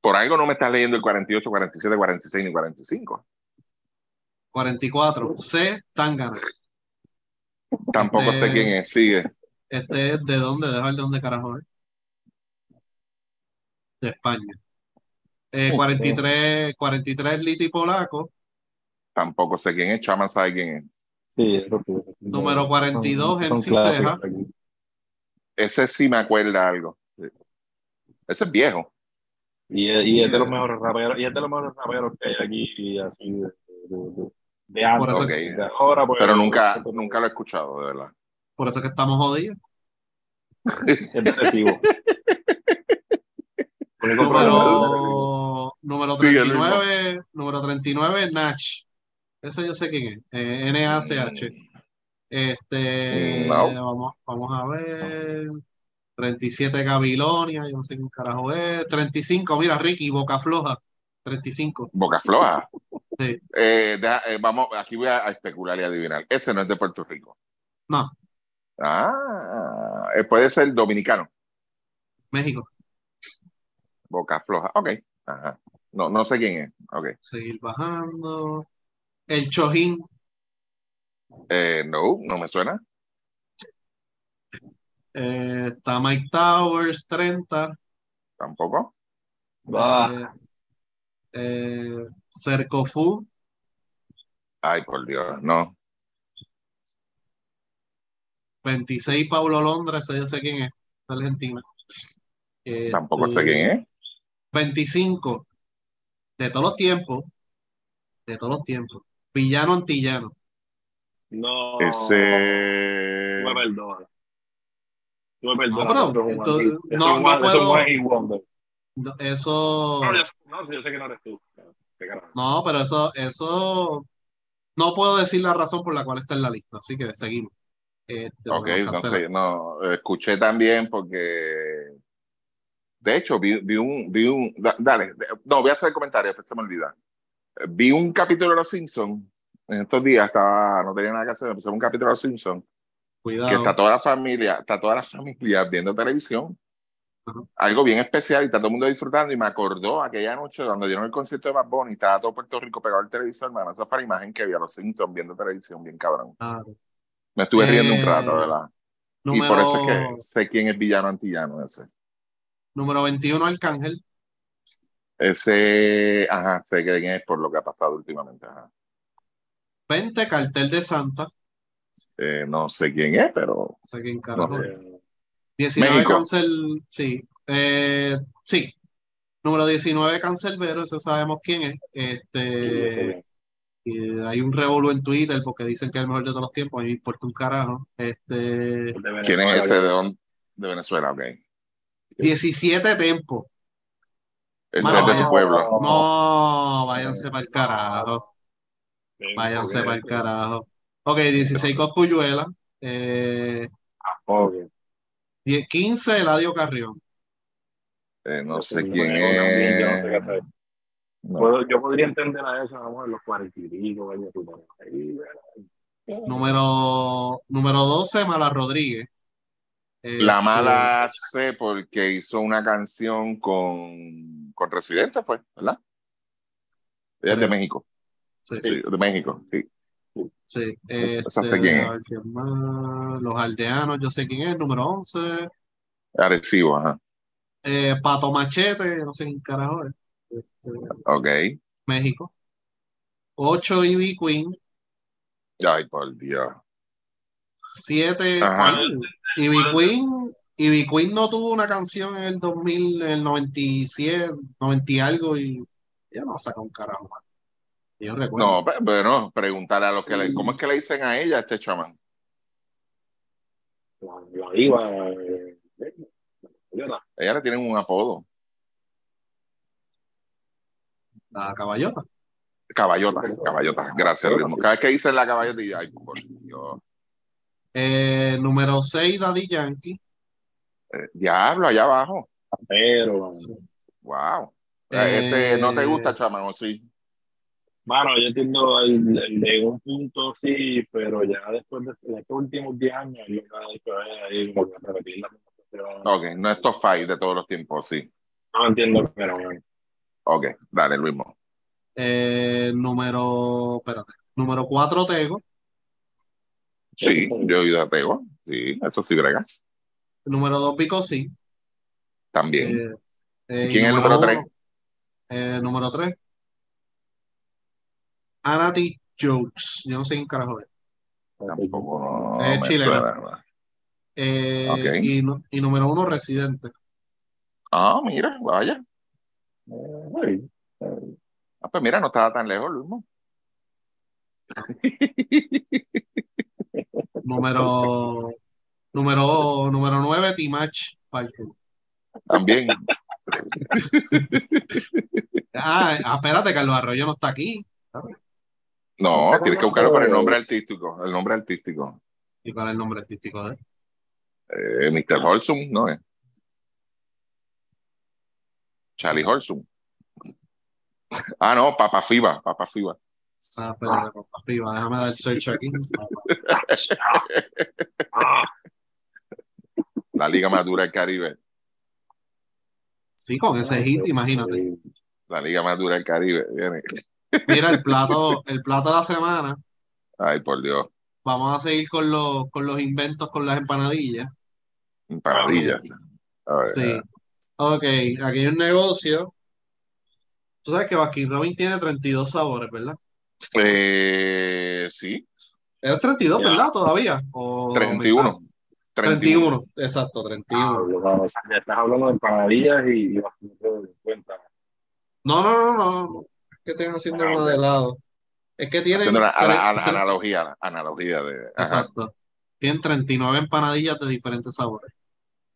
por algo no me estás leyendo el 48, 47, 46 ni 45. 44. C. Tangana. Tampoco Este- sé quién es, sigue. Este es de dónde, déjame de dónde carajo es. De España. Eh, 43, 43 Liti Polaco. Tampoco sé quién es, Chaman sabe quién es. Sí, eso sí, eso sí. Número 42, Son- son MC Ceja. Ese sí me acuerda algo. Ese es viejo. Y, es- y es de los mejores raperos, y es de los mejores raperos que hay aquí, y así de, de, de, de antes. Por eso- Ok. De ahora, pues, Pero nunca, pues, nunca lo he escuchado, de verdad. Por eso es que estamos jodidos. Es depresivo. Número, número Sigue, 39, número 39, Nach. Ese yo sé quién es. Eh, N-A-C-H. Este, Mm, no. vamos, vamos a ver. 37 Gabilonia, yo no sé quién carajo es. 35, mira, Ricky, Boca Floja. 35. Boca floja. Sí. Eh, deja- eh, vamos, aquí voy a, a especular y adivinar. Ese no es de Puerto Rico. No, Ah, eh, puede ser dominicano. México. Boca floja. Ok. Ajá. No, no sé quién es. Ok. Seguir bajando. El Chojín. Eh, no, no me suena. Eh, está Mike Towers, 30. Tampoco. Ah, Eh, eh, Cercofu, Ay, por Dios, no. 26 Paulo Londra, ese yo sé quién es, de Argentina. Este, Tampoco sé quién es. 25, de todos los tiempos, de todos los tiempos. Villano antillano. no. Ese. Tú me perdonas. Tú me. No, pero, entonces, no- no puedo- Eso, No, yo, no, yo sé que no eres tú. No, pero eso, eso, no puedo decir la razón por la cual está en la lista, así que seguimos. Este, Ok, nos no cancelan. sé, no, escuché también porque, de hecho, vi, vi un, vi un, da- dale, no, voy a hacer el comentario, después se me olvida. Vi un capítulo de Los Simpsons, en estos días estaba, no tenía nada que hacer, me puse un capítulo de Los Simpsons, Cuidado. que está toda la familia, está toda la familia viendo televisión. Algo bien especial y está todo el mundo disfrutando y me acordó aquella noche cuando dieron el concierto de Bad Bunny, estaba todo Puerto Rico pegado al televisor, hermano, esa fue la imagen que vi a Los Simpsons viendo televisión, bien cabrón. Claro. Me estuve riendo un Eh, rato, ¿verdad? Y Número, por eso es que sé quién es villano antillano ese. número 21, Arcángel. Ese, ajá, sé quién es por lo que ha pasado últimamente. Ajá. 20, Cartel de Santa. Eh, no sé quién es, pero No sé quién carajo No sé. Es. 19 México. Cancel, sí. Eh, sí. Número 19 Cancelbero, eso sabemos quién es. Este, y hay un revolú en Twitter porque dicen que es el mejor de todos los tiempos, a mí me importa un carajo. Este, ¿quién es ese de, dónde? de Venezuela? Ok. 17 Tempo. Ese es de tu pueblo. No, váyanse para el carajo. Váyanse para el carajo. Ok, 16 Coscuyuela. Eh, Ok. 10 15 Eladio Carrión. Eh, no Ese sé es quién también, yo no sé qué es. No. Puedo- yo podría entender a eso, vamos, en los cuarenta y ¿verdad? Número, número 12, Mala Rodríguez. La Este, mala sé porque hizo una canción con, con Residente, fue, ¿verdad? Ella es de. México. Sí, Sí, de México, sí. Sí. Esa sé este, quién es. Los aldeanos, yo sé quién es, número 11. Arecibo, ajá. Eh, Pato Machete, no sé quién carajo es. Este, Ok. México. 8 Ivy Queen. Ay, por Dios. 7 Ajá. Ivy Queen. Ivy Queen no tuvo una canción en el 2000, en el 97, 90 y algo y ya no saca un carajo más. Yo recuerdo. No, pe- bueno, preguntarle a los que le, ¿cómo es que le dicen a ella a este chamán? La, la diva. eh. Ella le tienen un apodo. La caballota. Caballota, caballota. Gracias. Cada vez que dicen la caballota, ay, por Dios. Eh, número 6, Daddy Yankee. Eh, diablo, allá abajo. Pero, Wow. Eh, Ese no te gusta, chamán, o sí. Bueno, yo entiendo el, el de un punto sí, pero ya después de, de estos últimos 10 años, yo cada vez que ahí como que repetir la conversación. Ok, no es top five de todos los tiempos, sí. No entiendo, pero bueno. Ok, dale, Luis. Mo. Eh, número, espérate, número 4, Tego. Sí, yo he oído a Tego. Sí, eso sí, brega. Número 2, Pico sí. También. Eh, eh, ¿Quién es el número uno, tres? eh, número 3. Anati Jokes. Yo no sé quién carajo es. Tampoco no Es me chileno. suena. Eh, y, número 1, Residente. Ah, mira, vaya. Eh, Ah, pues mira, no estaba tan lejos, Luis. Número, número, número 9, Timach. También. Ah, ah, espérate, Carlos Arroyo no está aquí. No, tienes que buscarlo por el nombre artístico. El nombre artístico. ¿Y cuál es el nombre artístico de él? Eh, Mr. Holsum, ¿no es? Charlie Holsum. Ah, no, Papa Fiba, Papa Fiba. Ah, espérate, por arriba, déjame dar search aquí. La Liga Madura del Caribe. Sí, con ese hit, imagínate. La Liga Madura del Caribe. Viene. Mira, el plato, el plato de la semana. Ay, por Dios. Vamos a seguir con los, con los inventos con las empanadillas. A ver, Sí. Ok, aquí hay un negocio. Tú sabes que Baskin Robbins tiene 32 sabores, ¿verdad? Eh, sí, Es 32, Ya. ¿verdad? Todavía. O 31. 31, exacto, 31. Pablo, vamos, o sea, ya estás hablando de empanadillas y, y bastante de cuenta. No, no, no, no, que estén haciendo Ah, una ok. de lado. Es que tienen. Haciendo una analogía, analogía de. Ajá, Exacto. Tienen 39 empanadillas de diferentes sabores.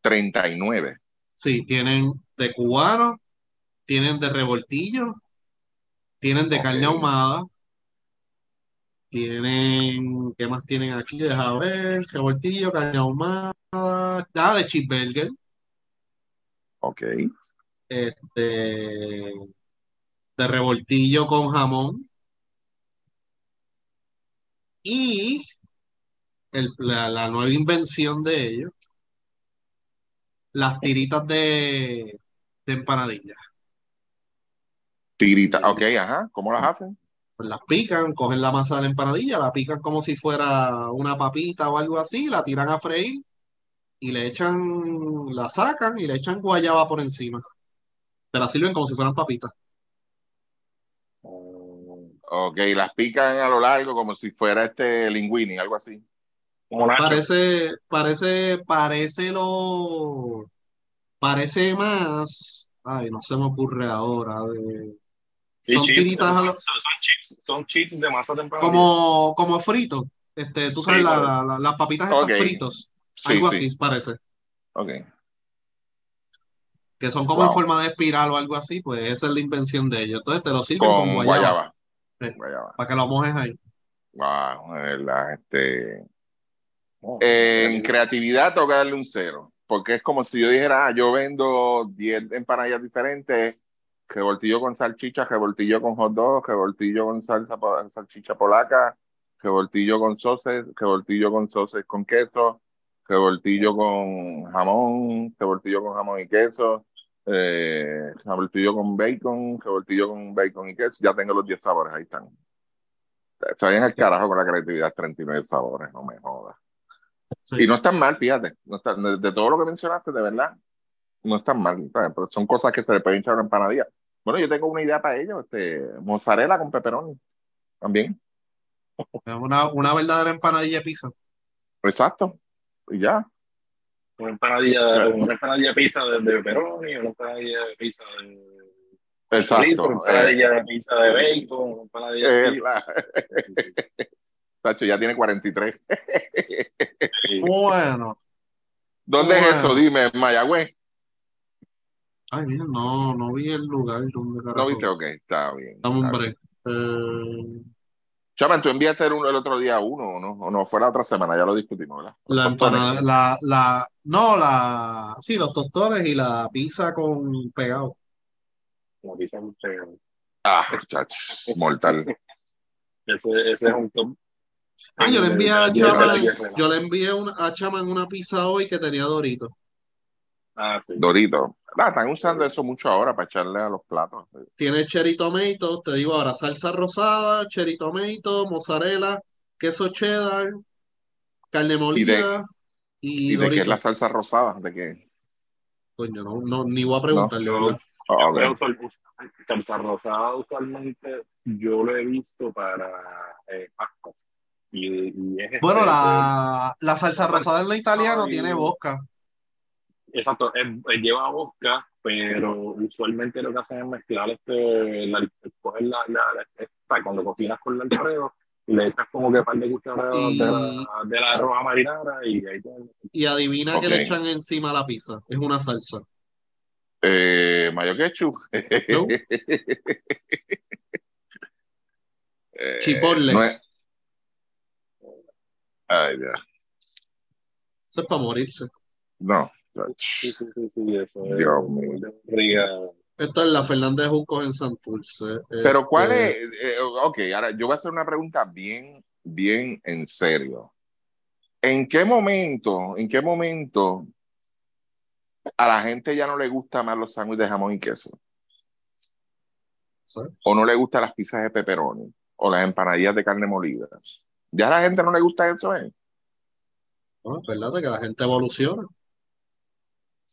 39. Sí, tienen de cubano, tienen de revoltillo, tienen de Ok. carne ahumada, tienen, ¿qué más tienen aquí? Deja ver, revoltillo, carne ahumada, ah, de cheeseburger, Ok. este, de revoltillo con jamón y el- la, la nueva invención de ellos, las tiritas de, de empanadilla. Tirita. Ok, ajá. ¿Cómo las hacen? pues las pican, cogen la masa de la empanadilla, la pican como si fuera una papita o algo así, la tiran a freír y le echan, la sacan y le echan guayaba por encima. Te la sirven como si fueran papitas. Ok, las pican a lo largo como si fuera este linguini, algo así. Como. Parece, parece, parece lo, parece más, ay, no se me ocurre ahora, de- Sí, son chips, tiritas a son, lo- son chips, son chips de masa temprana. como, como frito. Este, tú sabes, Sí, la- claro. la- la- las papitas Ok. fritos, Sí, algo sí. así parece. Ok. que son como en forma de espiral o algo así, pues esa es la invención de ellos. Entonces te lo sirven con, Con guayaba, guayaba. Sí. Para que lo mojes ahí. Wow, de verdad, este. Oh, En creatividad tengo que darle un cero, porque es como si yo dijera, ah, yo vendo 10 empanadillas diferentes, revoltillo con salchicha, revoltillo con hot dog, revoltillo con salsa, salchicha polaca, revoltillo con sauces, revoltillo con sauces con queso, revoltillo con jamón, revoltillo con jamón y queso, eh, revoltillo con bacon, revoltillo con bacon y queso, ya tengo los 10 sabores, ahí están. Estoy en el carajo con la creatividad 39 sabores, no me jodas. Sí. Y no están mal, fíjate. No está- de, de todo lo que mencionaste, de verdad, no están mal. ¿sabes? Pero son cosas que se le pueden echar una empanadilla. Bueno, yo tengo una idea para ello, este, mozzarella con pepperoni. También. Una, una verdadera empanadilla de pizza. Exacto. Y ya. Una empanadilla, una empanadilla de pizza de, de pepperoni, una empanadilla de pizza de Exacto. una empanadilla de pizza de bacon, una empanadilla Eh, de eh, la- Tacho, ya tiene 43. Sí. Bueno. ¿Dónde es Bueno. eso? Dime, en Mayagüez. Ay, mira, no, no vi el lugar donde carajo. ¿No viste? Ok, está bien. Dame un break. Eh, Chaman, tú enviaste el, el otro día uno, ¿o no? O no, fue la otra semana, ya lo discutimos, ¿verdad? la Los tostones. empanada, la, la, no, la, sí, los tostones y la pizza con pegado. Como pizza con pepperoni. Ah, chacho, mortal. Ese, ese es un top. Ah, yo le envié a Chaman, yo le envié una, a Chaman una pizza hoy que tenía Dorito. Ah, sí. Dorito. Ah, están usando eso mucho ahora para echarle a los platos. Tiene cherry tomato, te digo ahora, salsa rosada, cherry tomato, mozzarella, queso cheddar, carne molida y, ¿Y de qué es la salsa rosada? ¿De qué? Coño, no, no, ni voy a preguntarle. Ah, salsa rosada usualmente yo lo he visto para eh, pasta. Y, y es Bueno, este, la, la salsa rosada en lo italiano Ay. tiene vodka. Exacto, lleva vodka, pero usualmente lo que hacen es mezclar este, la, coger la, la, la- esta, cuando cocinas con el Alfredo, y le echas como que un par de cucharadas Y- de la, de la roja marinara y ahí te- Y adivina qué le echan encima a la pizza. Es una salsa. Eh, mayo ketchup. No. Eh, Chipotle. no es- Ay, ya. Eso es para morirse. No. Sí, sí, sí, sí, eso es. Dios mío. Es la Fernández Juncos en Santurce. Pero ¿cuál Este, es? eh, ok, ahora yo voy a hacer una pregunta bien, bien en serio. ¿En qué momento, en qué momento a la gente ya no le gusta más los sándwiches de jamón y queso? ¿sí? ¿O no le gustan las pizzas de pepperoni? ¿O las empanadillas de carne molida? ¿Ya a la gente no le gusta eso? ¿eh? No, es verdad que la gente evoluciona.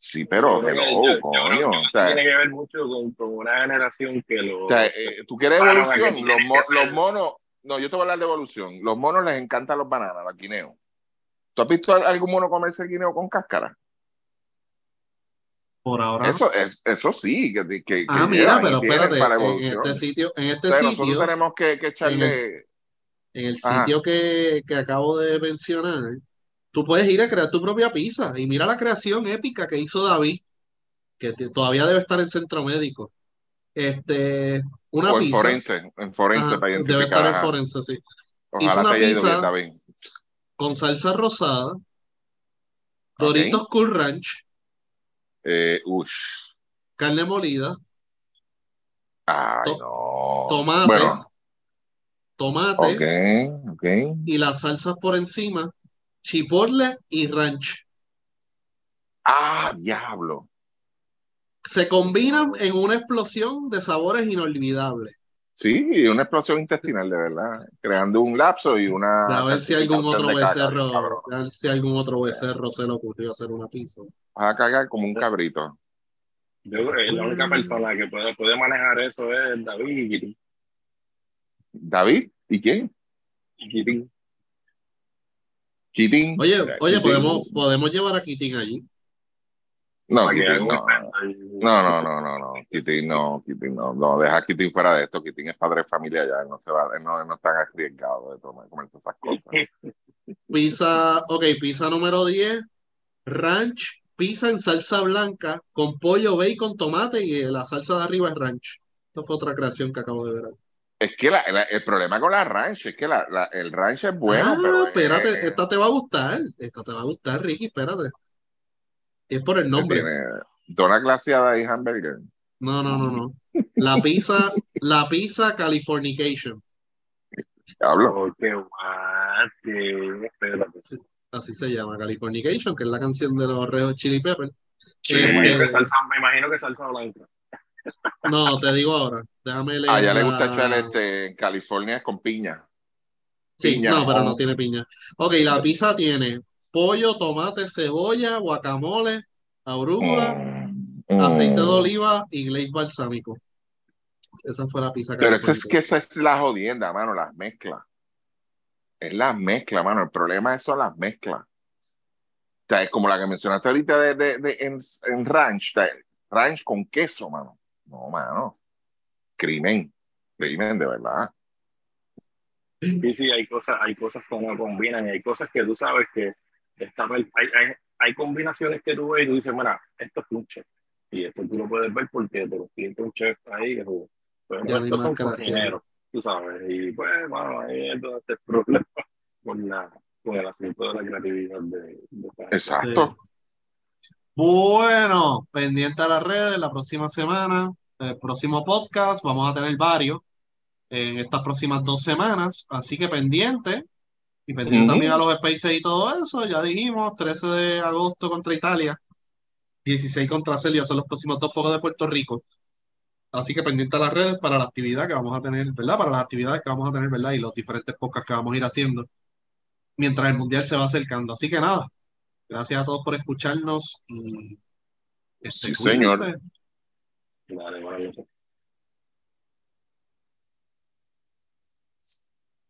Sí, pero Yo hello, yo- yo creo coño. que O sea, tiene que ver mucho con, con una generación que lo. o sea, eh, tú quieres evolución. que Los, mo- los monos, no, yo te voy a hablar de evolución. Los monos les encantan los bananas, los guineos. ¿Tú has visto a algún mono comerse el guineo con cáscara? Por ahora. Eso, es, eso sí, que, que, que ah, mira, pero espérate. para En este sitio, en este O sea, nosotros sitio, tenemos que, que echarle. en el Ajá. sitio que, que acabo de mencionar, tú puedes ir a crear tu propia pizza. Y mira la creación épica que hizo David, que te- todavía debe estar en centro médico. Este, una o en pizza. forense, en forense Ajá, para debe estar en forense, sí. Ojalá hizo una te haya ido pizza. bien, David. Con salsa rosada, Doritos Cool Ranch, Eh, carne molida, Ay, To- no. tomate, Bueno, tomate y las salsas por encima, chipotle y ranch. Ah, diablo. Se combinan en una explosión de sabores inolvidables. Sí, una explosión intestinal, de verdad. Creando un lapso y una. A ver si algún otro caca, becerro, a ver si algún otro becerro se le ocurrió hacer una pizza. Vas a cagar como un cabrito. Yo creo que la única persona que puede, puede manejar eso es David y. David, ¿y quién? Y Oye, oye, Kitín. podemos, podemos llevar a Kitín allí. No, un no. No, no, no, no, no. Kitín no, Kitín no. No, deja a Kitín fuera de esto. Kitín es padre de familia ya. Él no se va, él no, él no está arriesgado de tomar, comerse esas cosas. Pizza, ok, pizza número 10, ranch, pizza en salsa blanca con pollo, bacon, tomate y la salsa de arriba es ranch. Esta fue otra creación que acabo de ver. Es que la- la- el problema con la ranch es que la, la- el ranch es bueno, ah, pero. espérate, eh, esta te va a gustar. Esta te va a gustar, Ricky, espérate. Es por el nombre. tiene dona glaseada y hamburger. No, no, no, no. La pizza, la pizza Californication. Hablo. Oh, qué. Espérate. Así se llama, Californication, que es la canción de los Rejos Chili Peppers. Sí, Me imagino, Este, que salsa, me imagino que salsa blanca. No, te digo ahora. Déjame leer. A ella le la- gusta echar este, en California es con piña. Sí, Piña, no, pero no. tiene piña. Ok, la pizza tiene pollo, tomate, cebolla, guacamole, arúgula, Mm, aceite de mm. oliva y glaze balsámico. Esa fue la pizza Pero esa es que esa es la jodienda, mano, las mezclas. Es la mezcla, mano. El problema es son las mezclas. O sea, es como la que mencionaste ahorita de, de, de- en, en ranch, ranch con queso, mano. No, mano. Crimen. Crimen, de verdad. Sí, sí, hay cosas, hay cosas no combinan y hay cosas que tú sabes que está. Hay, hay, hay combinaciones que tú ves y tú dices, mira, esto es un chef. Y esto tú lo puedes ver porque te lo siente un chef ahí que jugó. Pero Ya no hay estos son cocineros, tú sabes. Y pues, bueno, ahí es donde está el problema con, la, con el asunto de la creatividad de, de esta gente. Bueno, pendiente a las redes, la próxima semana, el próximo podcast, vamos a tener varios en estas próximas dos semanas, así que pendiente, y pendiente también a los Spaces y todo eso, ya dijimos, 13 de agosto contra Italia, 16 contra Serbia, son los próximos dos focos de Puerto Rico, así que pendiente a las redes para la actividad que vamos a tener, ¿verdad? Para las actividades que vamos a tener, ¿verdad? Y los diferentes podcasts que vamos a ir haciendo mientras el Mundial se va acercando, así que nada. Gracias a todos por escucharnos y este, Sí, señor.